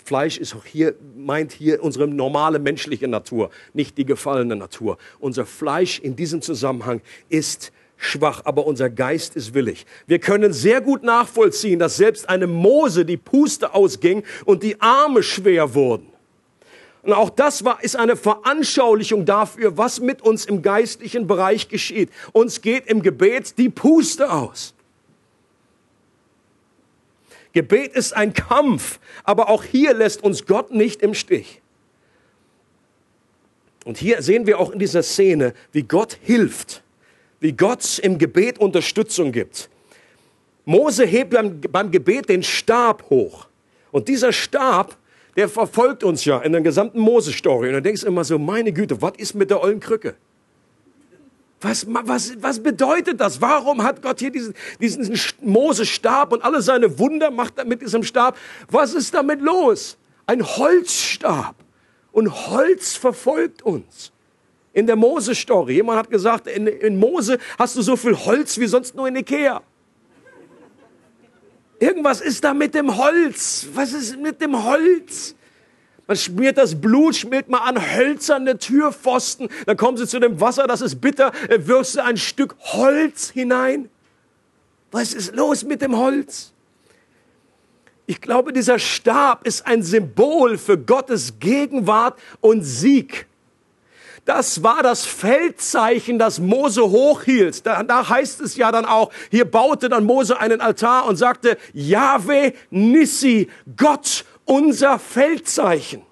Fleisch ist auch hier, meint hier unsere normale menschliche Natur, nicht die gefallene Natur. Unser Fleisch in diesem Zusammenhang ist schwach, aber unser Geist ist willig. Wir können sehr gut nachvollziehen, dass selbst eine Mose die Puste ausging und die Arme schwer wurden. Und auch das war, ist eine Veranschaulichung dafür, was mit uns im geistlichen Bereich geschieht. Uns geht im Gebet die Puste aus. Gebet ist ein Kampf, aber auch hier lässt uns Gott nicht im Stich. Und hier sehen wir auch in dieser Szene, wie Gott hilft, wie Gott im Gebet Unterstützung gibt. Mose hebt beim, beim Gebet den Stab hoch. Und dieser Stab, der verfolgt uns ja in der gesamten Mose-Story. Und dann denkst du immer so, meine Güte, was ist mit der ollen Krücke? Was, was, was bedeutet das? Warum hat Gott hier diesen, diesen Mose-Stab und alle seine Wunder macht er mit diesem Stab? Was ist damit los? Ein Holzstab. Und Holz verfolgt uns. In der Mose-Story. Jemand hat gesagt, in, in Mose hast du so viel Holz wie sonst nur in Ikea. Irgendwas ist da mit dem Holz. Was ist mit dem Holz? Man schmiert das Blut, schmiert mal an hölzerne Türpfosten. Dann kommen sie zu dem Wasser, das ist bitter. Wirfst du ein Stück Holz hinein. Was ist los mit dem Holz? Ich glaube, dieser Stab ist ein Symbol für Gottes Gegenwart und Sieg. Das war das Feldzeichen, das Mose hochhielt. Da, heißt es ja dann auch, hier baute dann Mose einen Altar und sagte, Yahweh Nissi, Gott unser Feldzeichen.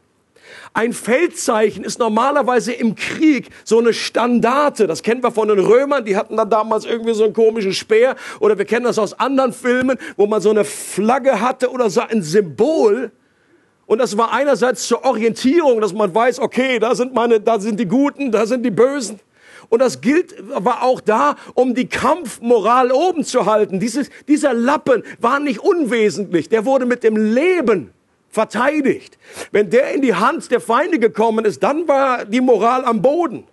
Ein Feldzeichen ist normalerweise im Krieg so eine Standarte. Das kennen wir von den Römern, die hatten da damals irgendwie so einen komischen Speer. Oder wir kennen das aus anderen Filmen, wo man so eine Flagge hatte oder so ein Symbol. Und das war einerseits zur Orientierung, dass man weiß, okay, da sind meine, da sind die Guten, da sind die Bösen. Und das gilt, war auch da, um die Kampfmoral oben zu halten. Dieses, dieser Lappen war nicht unwesentlich. Der wurde mit dem Leben verteidigt. Wenn der in die Hand der Feinde gekommen ist, dann war die Moral am Boden.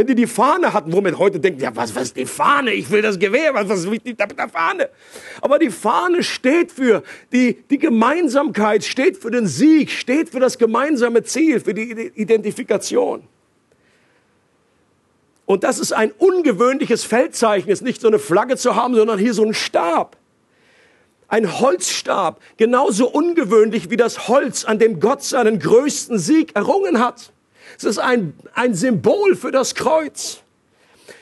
Wenn die die Fahne hatten, womit heute denkt, ja, was, was ist die Fahne? Ich will das Gewehr, was, was ist mit der Fahne? Aber die Fahne steht für die, die Gemeinsamkeit, steht für den Sieg, steht für das gemeinsame Ziel, für die Identifikation. Und das ist ein ungewöhnliches Feldzeichen, ist nicht so eine Flagge zu haben, sondern hier so ein Stab ein Holzstab, genauso ungewöhnlich wie das Holz, an dem Gott seinen größten Sieg errungen hat. Es ist ein, ein Symbol für das Kreuz.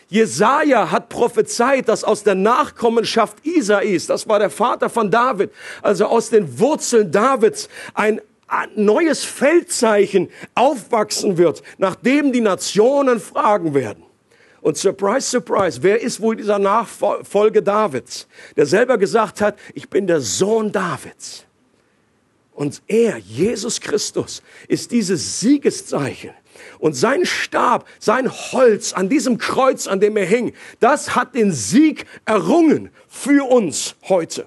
Jesaja hat prophezeit, dass aus der Nachkommenschaft Isais, das war der Vater von David, also aus den Wurzeln Davids, ein neues Feldzeichen aufwachsen wird, nachdem die Nationen fragen werden. Und surprise, surprise, wer ist wohl dieser Nachfolge Davids, der selber gesagt hat, ich bin der Sohn Davids. Und er, Jesus Christus, ist dieses Siegeszeichen. Und sein Stab, sein Holz an diesem Kreuz, an dem er hing, das hat den Sieg errungen für uns heute.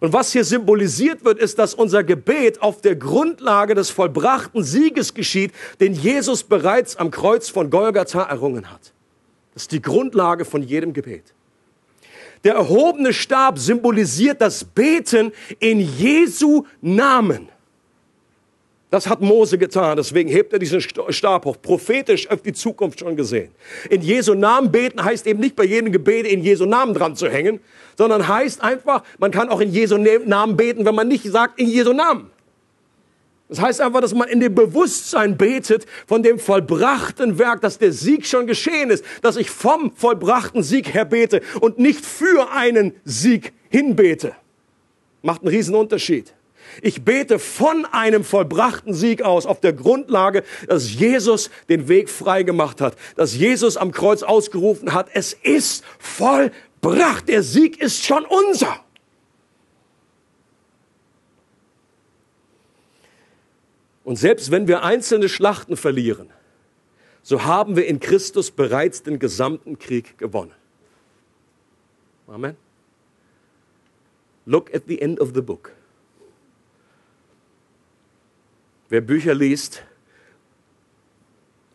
Und was hier symbolisiert wird, ist, dass unser Gebet auf der Grundlage des vollbrachten Sieges geschieht, den Jesus bereits am Kreuz von Golgatha errungen hat. Das ist die Grundlage von jedem Gebet. Der erhobene Stab symbolisiert das Beten in Jesu Namen. Das hat Mose getan, deswegen hebt er diesen Stab hoch. Prophetisch auf die Zukunft schon gesehen. In Jesu Namen beten heißt eben nicht bei jedem Gebet in Jesu Namen dran zu hängen, sondern heißt einfach, man kann auch in Jesu ne-, Namen beten, wenn man nicht sagt in Jesu Namen. Das heißt einfach, dass man in dem Bewusstsein betet von dem vollbrachten Werk, dass der Sieg schon geschehen ist, dass ich vom vollbrachten Sieg her bete und nicht für einen Sieg hinbete. Macht einen riesen Unterschied. Ich bete von einem vollbrachten Sieg aus, auf der Grundlage, dass Jesus den Weg frei gemacht hat, dass Jesus am Kreuz ausgerufen hat, es ist vollbracht, der Sieg ist schon unser. Und selbst wenn wir einzelne Schlachten verlieren, so haben wir in Christus bereits den gesamten Krieg gewonnen. Amen. Look at the end of the book. Wer Bücher liest,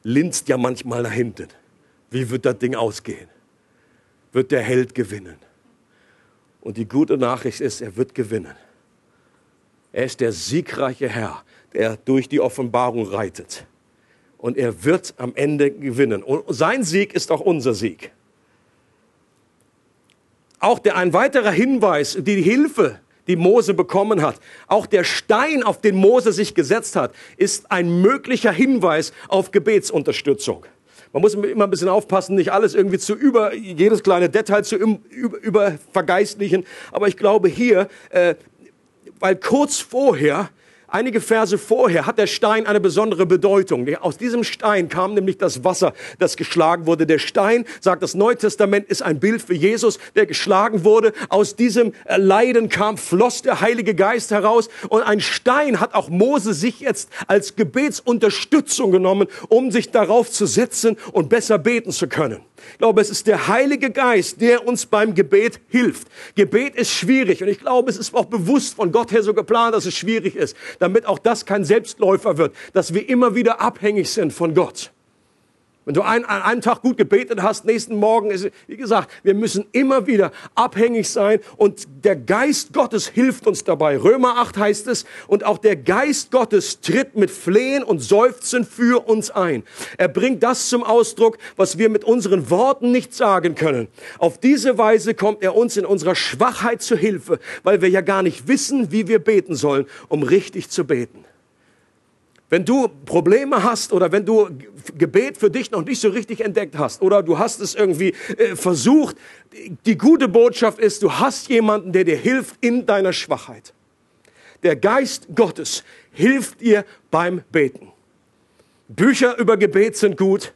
linst ja manchmal nach hinten. Wie wird das Ding ausgehen? Wird der Held gewinnen? Und die gute Nachricht ist, er wird gewinnen. Er ist der siegreiche Herr, der durch die Offenbarung reitet. Und er wird am Ende gewinnen. Und sein Sieg ist auch unser Sieg. Auch der, ein weiterer Hinweis, die Hilfe, die Mose bekommen hat, auch der Stein, auf den Mose sich gesetzt hat, ist ein möglicher Hinweis auf Gebetsunterstützung. Man muss immer ein bisschen aufpassen, nicht alles irgendwie zu über, jedes kleine Detail zu über, über vergeistlichen. Aber ich glaube hier, äh, weil kurz vorher Einige Verse vorher hat der Stein eine besondere Bedeutung. Aus diesem Stein kam nämlich das Wasser, das geschlagen wurde. Der Stein, sagt das Neue Testament, ist ein Bild für Jesus, der geschlagen wurde. Aus diesem Leiden kam, floss der Heilige Geist heraus. Und ein Stein hat auch Mose sich jetzt als Gebetsunterstützung genommen, um sich darauf zu setzen und besser beten zu können. Ich glaube, es ist der Heilige Geist, der uns beim Gebet hilft. Gebet ist schwierig und ich glaube, es ist auch bewusst von Gott her so geplant, dass es schwierig ist, damit auch das kein Selbstläufer wird, dass wir immer wieder abhängig sind von Gott. Wenn du einen, an einem Tag gut gebetet hast, nächsten Morgen ist, wie gesagt, wir müssen immer wieder abhängig sein und der Geist Gottes hilft uns dabei. Römer 8 heißt es, und auch der Geist Gottes tritt mit Flehen und Seufzen für uns ein. Er bringt das zum Ausdruck, was wir mit unseren Worten nicht sagen können. Auf diese Weise kommt er uns in unserer Schwachheit zu Hilfe, weil wir ja gar nicht wissen, wie wir beten sollen, um richtig zu beten. Wenn du Probleme hast oder wenn du Gebet für dich noch nicht so richtig entdeckt hast oder du hast es irgendwie äh, versucht, die gute Botschaft ist, du hast jemanden, der dir hilft in deiner Schwachheit. Der Geist Gottes hilft dir beim Beten. Bücher über Gebet sind gut,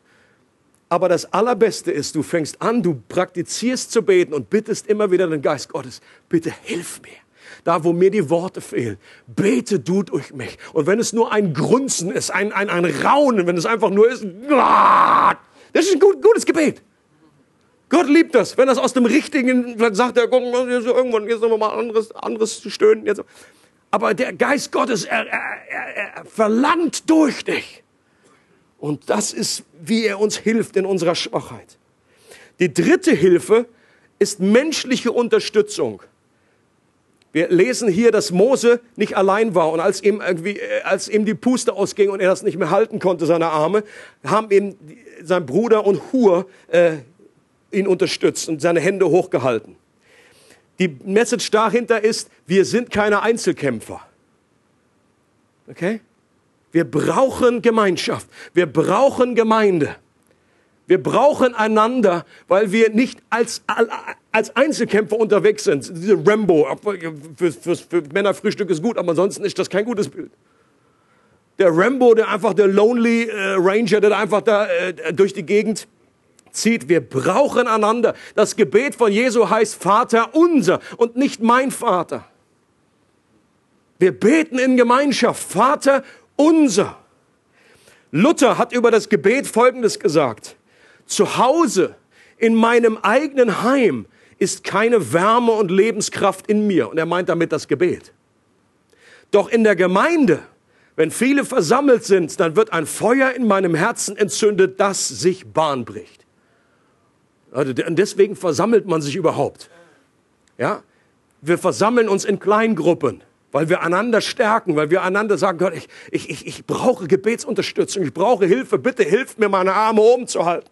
aber das Allerbeste ist, du fängst an, du praktizierst zu beten und bittest immer wieder den Geist Gottes, bitte hilf mir da wo mir die Worte fehlen. Bete du durch mich. Und wenn es nur ein Grunzen ist, ein, ein, ein Raunen, wenn es einfach nur ist, das ist ein gut, gutes Gebet. Gott liebt das, wenn das aus dem richtigen, vielleicht sagt er, guck, irgendwann jetzt noch mal anderes, anderes stöhnen. Jetzt. Aber der Geist Gottes, er, er, er verlangt durch dich. Und das ist, wie er uns hilft in unserer Schwachheit. Die dritte Hilfe ist menschliche Unterstützung. Wir lesen hier, dass Mose nicht allein war und als ihm irgendwie, äh, als ihm die Puste ausging und er das nicht mehr halten konnte, seine Arme, haben ihm sein Bruder und Hur äh, ihn unterstützt und seine Hände hochgehalten. Die Message dahinter ist, wir sind keine Einzelkämpfer. Okay? Wir brauchen Gemeinschaft. Wir brauchen Gemeinde. Wir brauchen einander, weil wir nicht als, als Einzelkämpfer unterwegs sind. Diese Rambo, für, für, für Männerfrühstück ist gut, aber ansonsten ist das kein gutes Bild. Der Rambo, der einfach der Lonely äh, Ranger, der einfach da äh, durch die Gegend zieht. Wir brauchen einander. Das Gebet von Jesu heißt Vater unser und nicht mein Vater. Wir beten in Gemeinschaft. Vater unser. Luther hat über das Gebet Folgendes gesagt. Zu Hause, in meinem eigenen Heim, ist keine Wärme und Lebenskraft in mir. Und er meint damit das Gebet. Doch in der Gemeinde, wenn viele versammelt sind, dann wird ein Feuer in meinem Herzen entzündet, das sich Bahn bricht. Und deswegen versammelt man sich überhaupt. Ja? Wir versammeln uns in Kleingruppen, weil wir einander stärken, weil wir einander sagen, Gott, ich, ich, ich, ich brauche Gebetsunterstützung, ich brauche Hilfe, bitte hilf mir, meine Arme oben zu halten.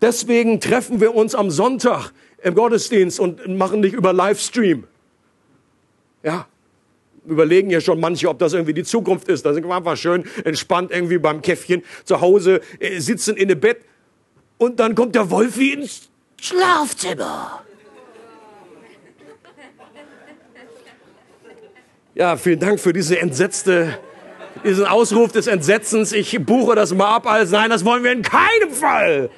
Deswegen treffen wir uns am Sonntag im Gottesdienst und machen nicht über Livestream. Ja, überlegen ja schon manche, ob das irgendwie die Zukunft ist. Da sind wir einfach schön entspannt irgendwie beim Käffchen zu Hause, äh, sitzen in dem Bett und dann kommt der Wolfi ins Schlafzimmer. Ja, vielen Dank für diese entsetzte, diesen Ausruf des Entsetzens. Ich buche das mal ab als nein, das wollen wir in keinem Fall.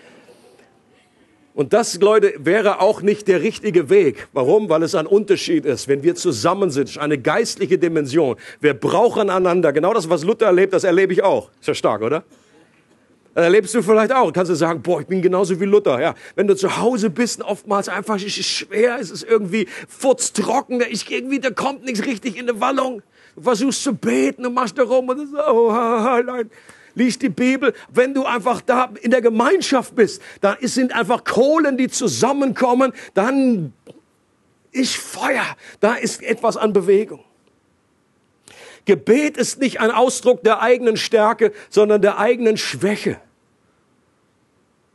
Und das, Leute, wäre auch nicht der richtige Weg. Warum? Weil es ein Unterschied ist, wenn wir zusammen sind, eine geistliche Dimension. Wir brauchen einander. Genau das, was Luther erlebt, das erlebe ich auch. Ist ja stark, oder? Das erlebst du vielleicht auch. Kannst du sagen, boah, ich bin genauso wie Luther. Ja, wenn du zu Hause bist, oftmals einfach ist es schwer, es ist irgendwie furztrocken, ich irgendwie, da kommt nichts richtig in die Wallung. Du versuchst zu beten und machst da rum und so, oh, nein liest die Bibel. Wenn du einfach da in der Gemeinschaft bist, da sind einfach Kohlen, die zusammenkommen, dann ist Feuer, da ist etwas an Bewegung. Gebet ist nicht ein Ausdruck der eigenen Stärke, sondern der eigenen Schwäche.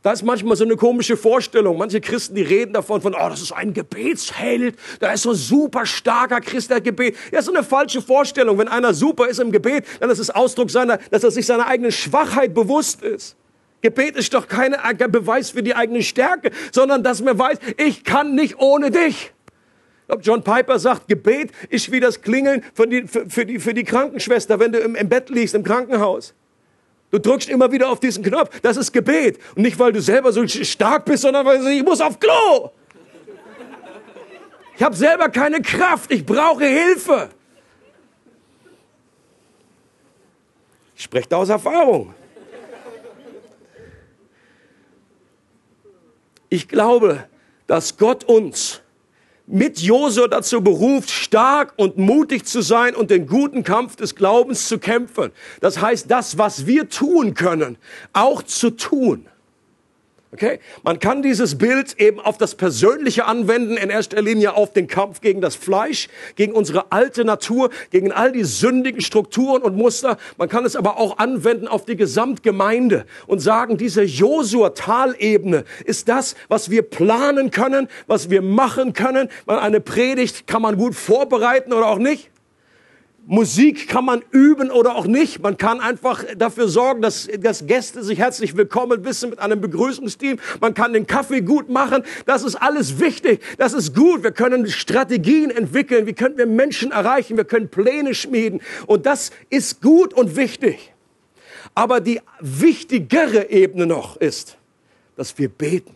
Da ist manchmal so eine komische Vorstellung. Manche Christen, die reden davon, von, oh, das ist ein Gebetsheld. Da ist so ein super starker Christ, der Gebet. Ja, so eine falsche Vorstellung. Wenn einer super ist im Gebet, dann ist es Ausdruck seiner, dass er sich seiner eigenen Schwachheit bewusst ist. Gebet ist doch kein Beweis für die eigene Stärke, sondern dass man weiß, ich kann nicht ohne dich. John Piper sagt, Gebet ist wie das Klingeln für die, für, für die, für die Krankenschwester, wenn du im, im Bett liegst, im Krankenhaus. Du drückst immer wieder auf diesen Knopf. Das ist Gebet. Und nicht, weil du selber so stark bist, sondern weil du ich muss auf Klo. Ich habe selber keine Kraft. Ich brauche Hilfe. Ich spreche da aus Erfahrung. Ich glaube, dass Gott uns mit Josua dazu beruft, stark und mutig zu sein und den guten Kampf des Glaubens zu kämpfen. Das heißt, das, was wir tun können, auch zu tun. Okay? Man kann dieses Bild eben auf das Persönliche anwenden, in erster Linie auf den Kampf gegen das Fleisch, gegen unsere alte Natur, gegen all die sündigen Strukturen und Muster. Man kann es aber auch anwenden auf die Gesamtgemeinde und sagen, diese Josua-Talebene ist das, was wir planen können, was wir machen können. Eine Predigt kann man gut vorbereiten oder auch nicht. Musik kann man üben oder auch nicht. Man kann einfach dafür sorgen, dass, dass Gäste sich herzlich willkommen wissen mit einem Begrüßungsteam. Man kann den Kaffee gut machen. Das ist alles wichtig. Das ist gut. Wir können Strategien entwickeln. Wie können wir Menschen erreichen? Wir können Pläne schmieden. Und das ist gut und wichtig. Aber die wichtigere Ebene noch ist, dass wir beten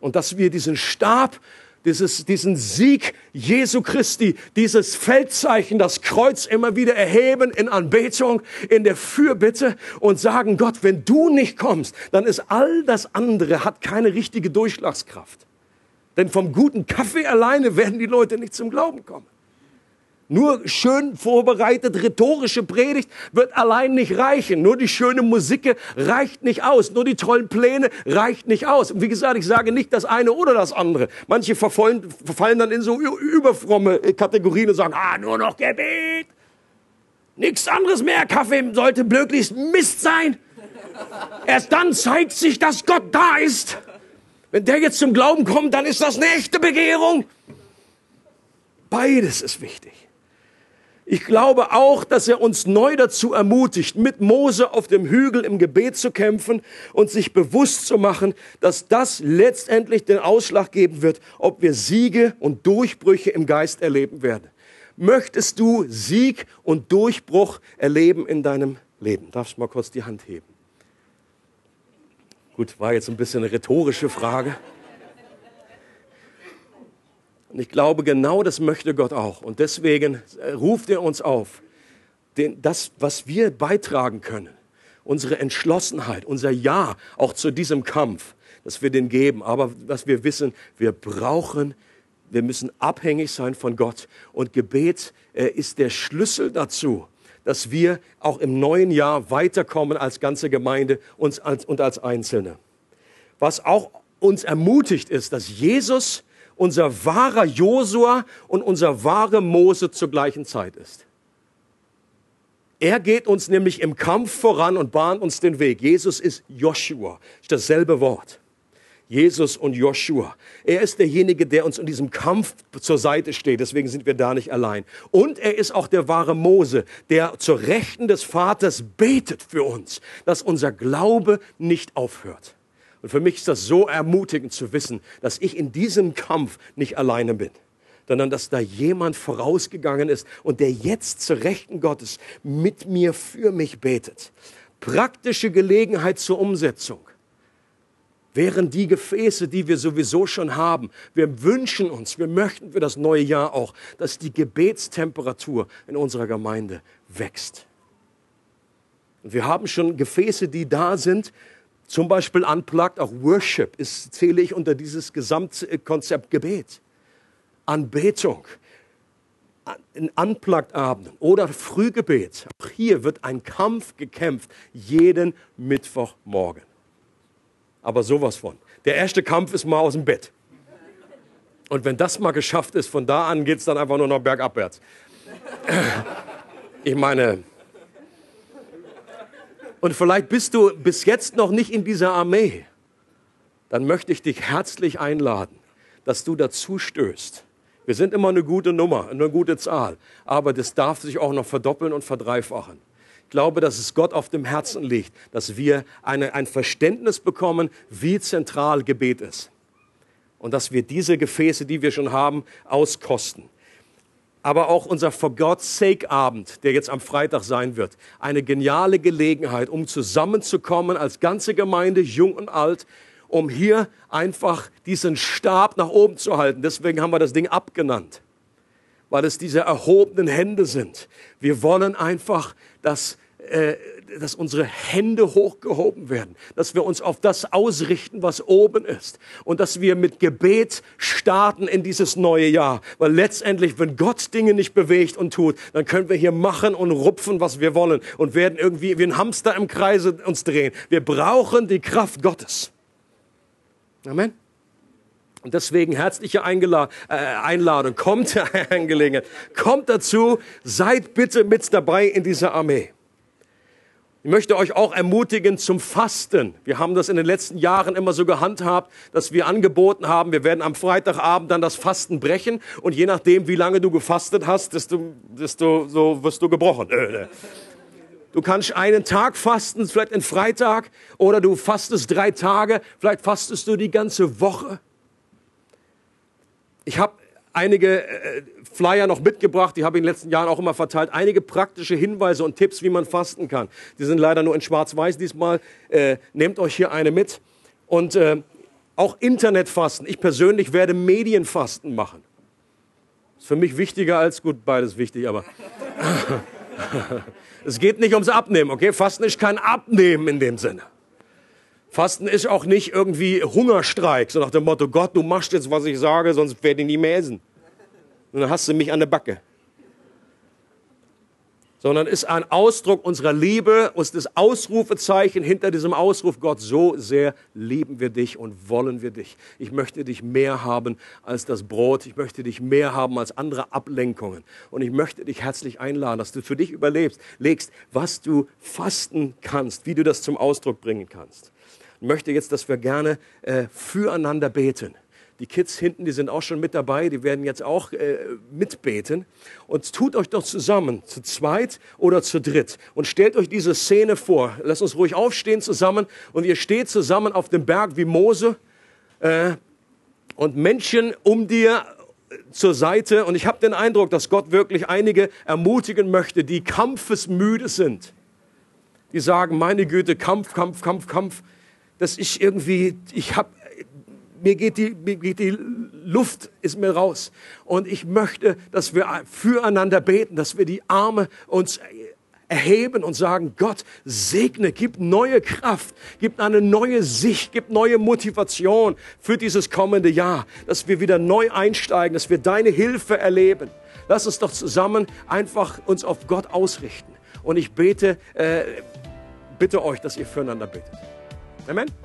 und dass wir diesen Stab dieses, diesen Sieg Jesu Christi, dieses Feldzeichen, das Kreuz immer wieder erheben in Anbetung, in der Fürbitte und sagen, Gott, wenn du nicht kommst, dann ist all das andere, hat keine richtige Durchschlagskraft. Denn vom guten Kaffee alleine werden die Leute nicht zum Glauben kommen. Nur schön vorbereitet rhetorische Predigt wird allein nicht reichen. Nur die schöne Musik reicht nicht aus. Nur die tollen Pläne reicht nicht aus. Und wie gesagt, ich sage nicht das eine oder das andere. Manche verfallen, verfallen dann in so überfromme Kategorien und sagen, ah, nur noch Gebet. Nichts anderes mehr. Kaffee sollte möglichst Mist sein. Erst dann zeigt sich, dass Gott da ist. Wenn der jetzt zum Glauben kommt, dann ist das eine echte Begehrung. Beides ist wichtig. Ich glaube auch, dass er uns neu dazu ermutigt, mit Mose auf dem Hügel im Gebet zu kämpfen und sich bewusst zu machen, dass das letztendlich den Ausschlag geben wird, ob wir Siege und Durchbrüche im Geist erleben werden. Möchtest du Sieg und Durchbruch erleben in deinem Leben? Darfst du mal kurz die Hand heben? Gut, war jetzt ein bisschen eine rhetorische Frage. Und ich glaube, genau das möchte Gott auch. Und deswegen äh, ruft er uns auf, den, das, was wir beitragen können, unsere Entschlossenheit, unser Ja auch zu diesem Kampf, dass wir den geben. Aber was wir wissen, wir brauchen, wir müssen abhängig sein von Gott. Und Gebet äh, ist der Schlüssel dazu, dass wir auch im neuen Jahr weiterkommen als ganze Gemeinde und als, und als Einzelne. Was auch uns ermutigt ist, dass Jesus unser wahrer Josua und unser wahrer Mose zur gleichen Zeit ist. Er geht uns nämlich im Kampf voran und bahnt uns den Weg. Jesus ist Joshua, ist dasselbe Wort. Jesus und Joshua. Er ist derjenige, der uns in diesem Kampf zur Seite steht. Deswegen sind wir da nicht allein. Und er ist auch der wahre Mose, der zur Rechten des Vaters betet für uns, dass unser Glaube nicht aufhört. Und für mich ist das so ermutigend zu wissen, dass ich in diesem Kampf nicht alleine bin, sondern dass da jemand vorausgegangen ist und der jetzt zur Rechten Gottes mit mir für mich betet. Praktische Gelegenheit zur Umsetzung wären die Gefäße, die wir sowieso schon haben. Wir wünschen uns, wir möchten für das neue Jahr auch, dass die Gebetstemperatur in unserer Gemeinde wächst. Und wir haben schon Gefäße, die da sind, zum Beispiel Unplugged, auch Worship ist, zähle ich unter dieses Gesamtkonzept Gebet. Anbetung, in Unplugged-Abenden oder Frühgebet. Auch hier wird ein Kampf gekämpft, jeden Mittwochmorgen. Aber sowas von. Der erste Kampf ist mal aus dem Bett. Und wenn das mal geschafft ist, von da an geht es dann einfach nur noch bergabwärts. Ich meine, und vielleicht bist du bis jetzt noch nicht in dieser Armee. Dann möchte ich dich herzlich einladen, dass du dazu stößt. Wir sind immer eine gute Nummer, eine gute Zahl, aber das darf sich auch noch verdoppeln und verdreifachen. Ich glaube, dass es Gott auf dem Herzen liegt, dass wir eine, ein Verständnis bekommen, wie zentral Gebet ist. Und dass wir diese Gefäße, die wir schon haben, auskosten aber auch unser For God's Sake Abend, der jetzt am Freitag sein wird. Eine geniale Gelegenheit, um zusammenzukommen als ganze Gemeinde, jung und alt, um hier einfach diesen Stab nach oben zu halten. Deswegen haben wir das Ding abgenannt, weil es diese erhobenen Hände sind. Wir wollen einfach, dass äh, dass unsere Hände hochgehoben werden, dass wir uns auf das ausrichten, was oben ist und dass wir mit Gebet starten in dieses neue Jahr. Weil letztendlich, wenn Gott Dinge nicht bewegt und tut, dann können wir hier machen und rupfen, was wir wollen und werden irgendwie wie ein Hamster im Kreise uns drehen. Wir brauchen die Kraft Gottes. Amen. Und deswegen herzliche Eingela äh, Einladung, kommt, Angelegenheit, kommt dazu, seid bitte mit dabei in dieser Armee. Ich möchte euch auch ermutigen zum Fasten. Wir haben das in den letzten Jahren immer so gehandhabt, dass wir angeboten haben, wir werden am Freitagabend dann das Fasten brechen und je nachdem, wie lange du gefastet hast, desto, desto so wirst du gebrochen. Äh, äh. Du kannst einen Tag fasten, vielleicht einen Freitag, oder du fastest drei Tage, vielleicht fastest du die ganze Woche. Ich habe einige äh, Flyer noch mitgebracht, die habe ich in den letzten Jahren auch immer verteilt. Einige praktische Hinweise und Tipps, wie man fasten kann. Die sind leider nur in Schwarz-Weiß diesmal. Äh, nehmt euch hier eine mit. Und äh, auch Internetfasten. Ich persönlich werde Medienfasten machen. Ist für mich wichtiger als, gut, beides wichtig, aber es geht nicht ums Abnehmen, okay? Fasten ist kein Abnehmen in dem Sinne. Fasten ist auch nicht irgendwie Hungerstreik, so nach dem Motto, Gott, du machst jetzt, was ich sage, sonst werde ich nie mehr essen. Und dann hast du mich an der Backe. Sondern ist ein Ausdruck unserer Liebe, und das Ausrufezeichen hinter diesem Ausruf, Gott, so sehr lieben wir dich und wollen wir dich. Ich möchte dich mehr haben als das Brot. Ich möchte dich mehr haben als andere Ablenkungen. Und ich möchte dich herzlich einladen, dass du für dich überlebst, legst, was du fasten kannst, wie du das zum Ausdruck bringen kannst möchte jetzt, dass wir gerne äh, füreinander beten. Die Kids hinten, die sind auch schon mit dabei, die werden jetzt auch äh, mitbeten. Und tut euch doch zusammen, zu zweit oder zu dritt. Und stellt euch diese Szene vor. Lasst uns ruhig aufstehen zusammen. Und ihr steht zusammen auf dem Berg wie Mose. Äh, und Menschen um dir äh, zur Seite. Und ich habe den Eindruck, dass Gott wirklich einige ermutigen möchte, die kampfesmüde sind. Die sagen, meine Güte, Kampf, Kampf, Kampf, Kampf dass ich irgendwie, ich habe, mir geht, die, mir geht die Luft, ist mir raus. Und ich möchte, dass wir füreinander beten, dass wir die Arme uns erheben und sagen, Gott, segne, gib neue Kraft, gib eine neue Sicht, gib neue Motivation für dieses kommende Jahr, dass wir wieder neu einsteigen, dass wir deine Hilfe erleben. Lass uns doch zusammen einfach uns auf Gott ausrichten. Und ich bete, äh, bitte euch, dass ihr füreinander betet. Amen.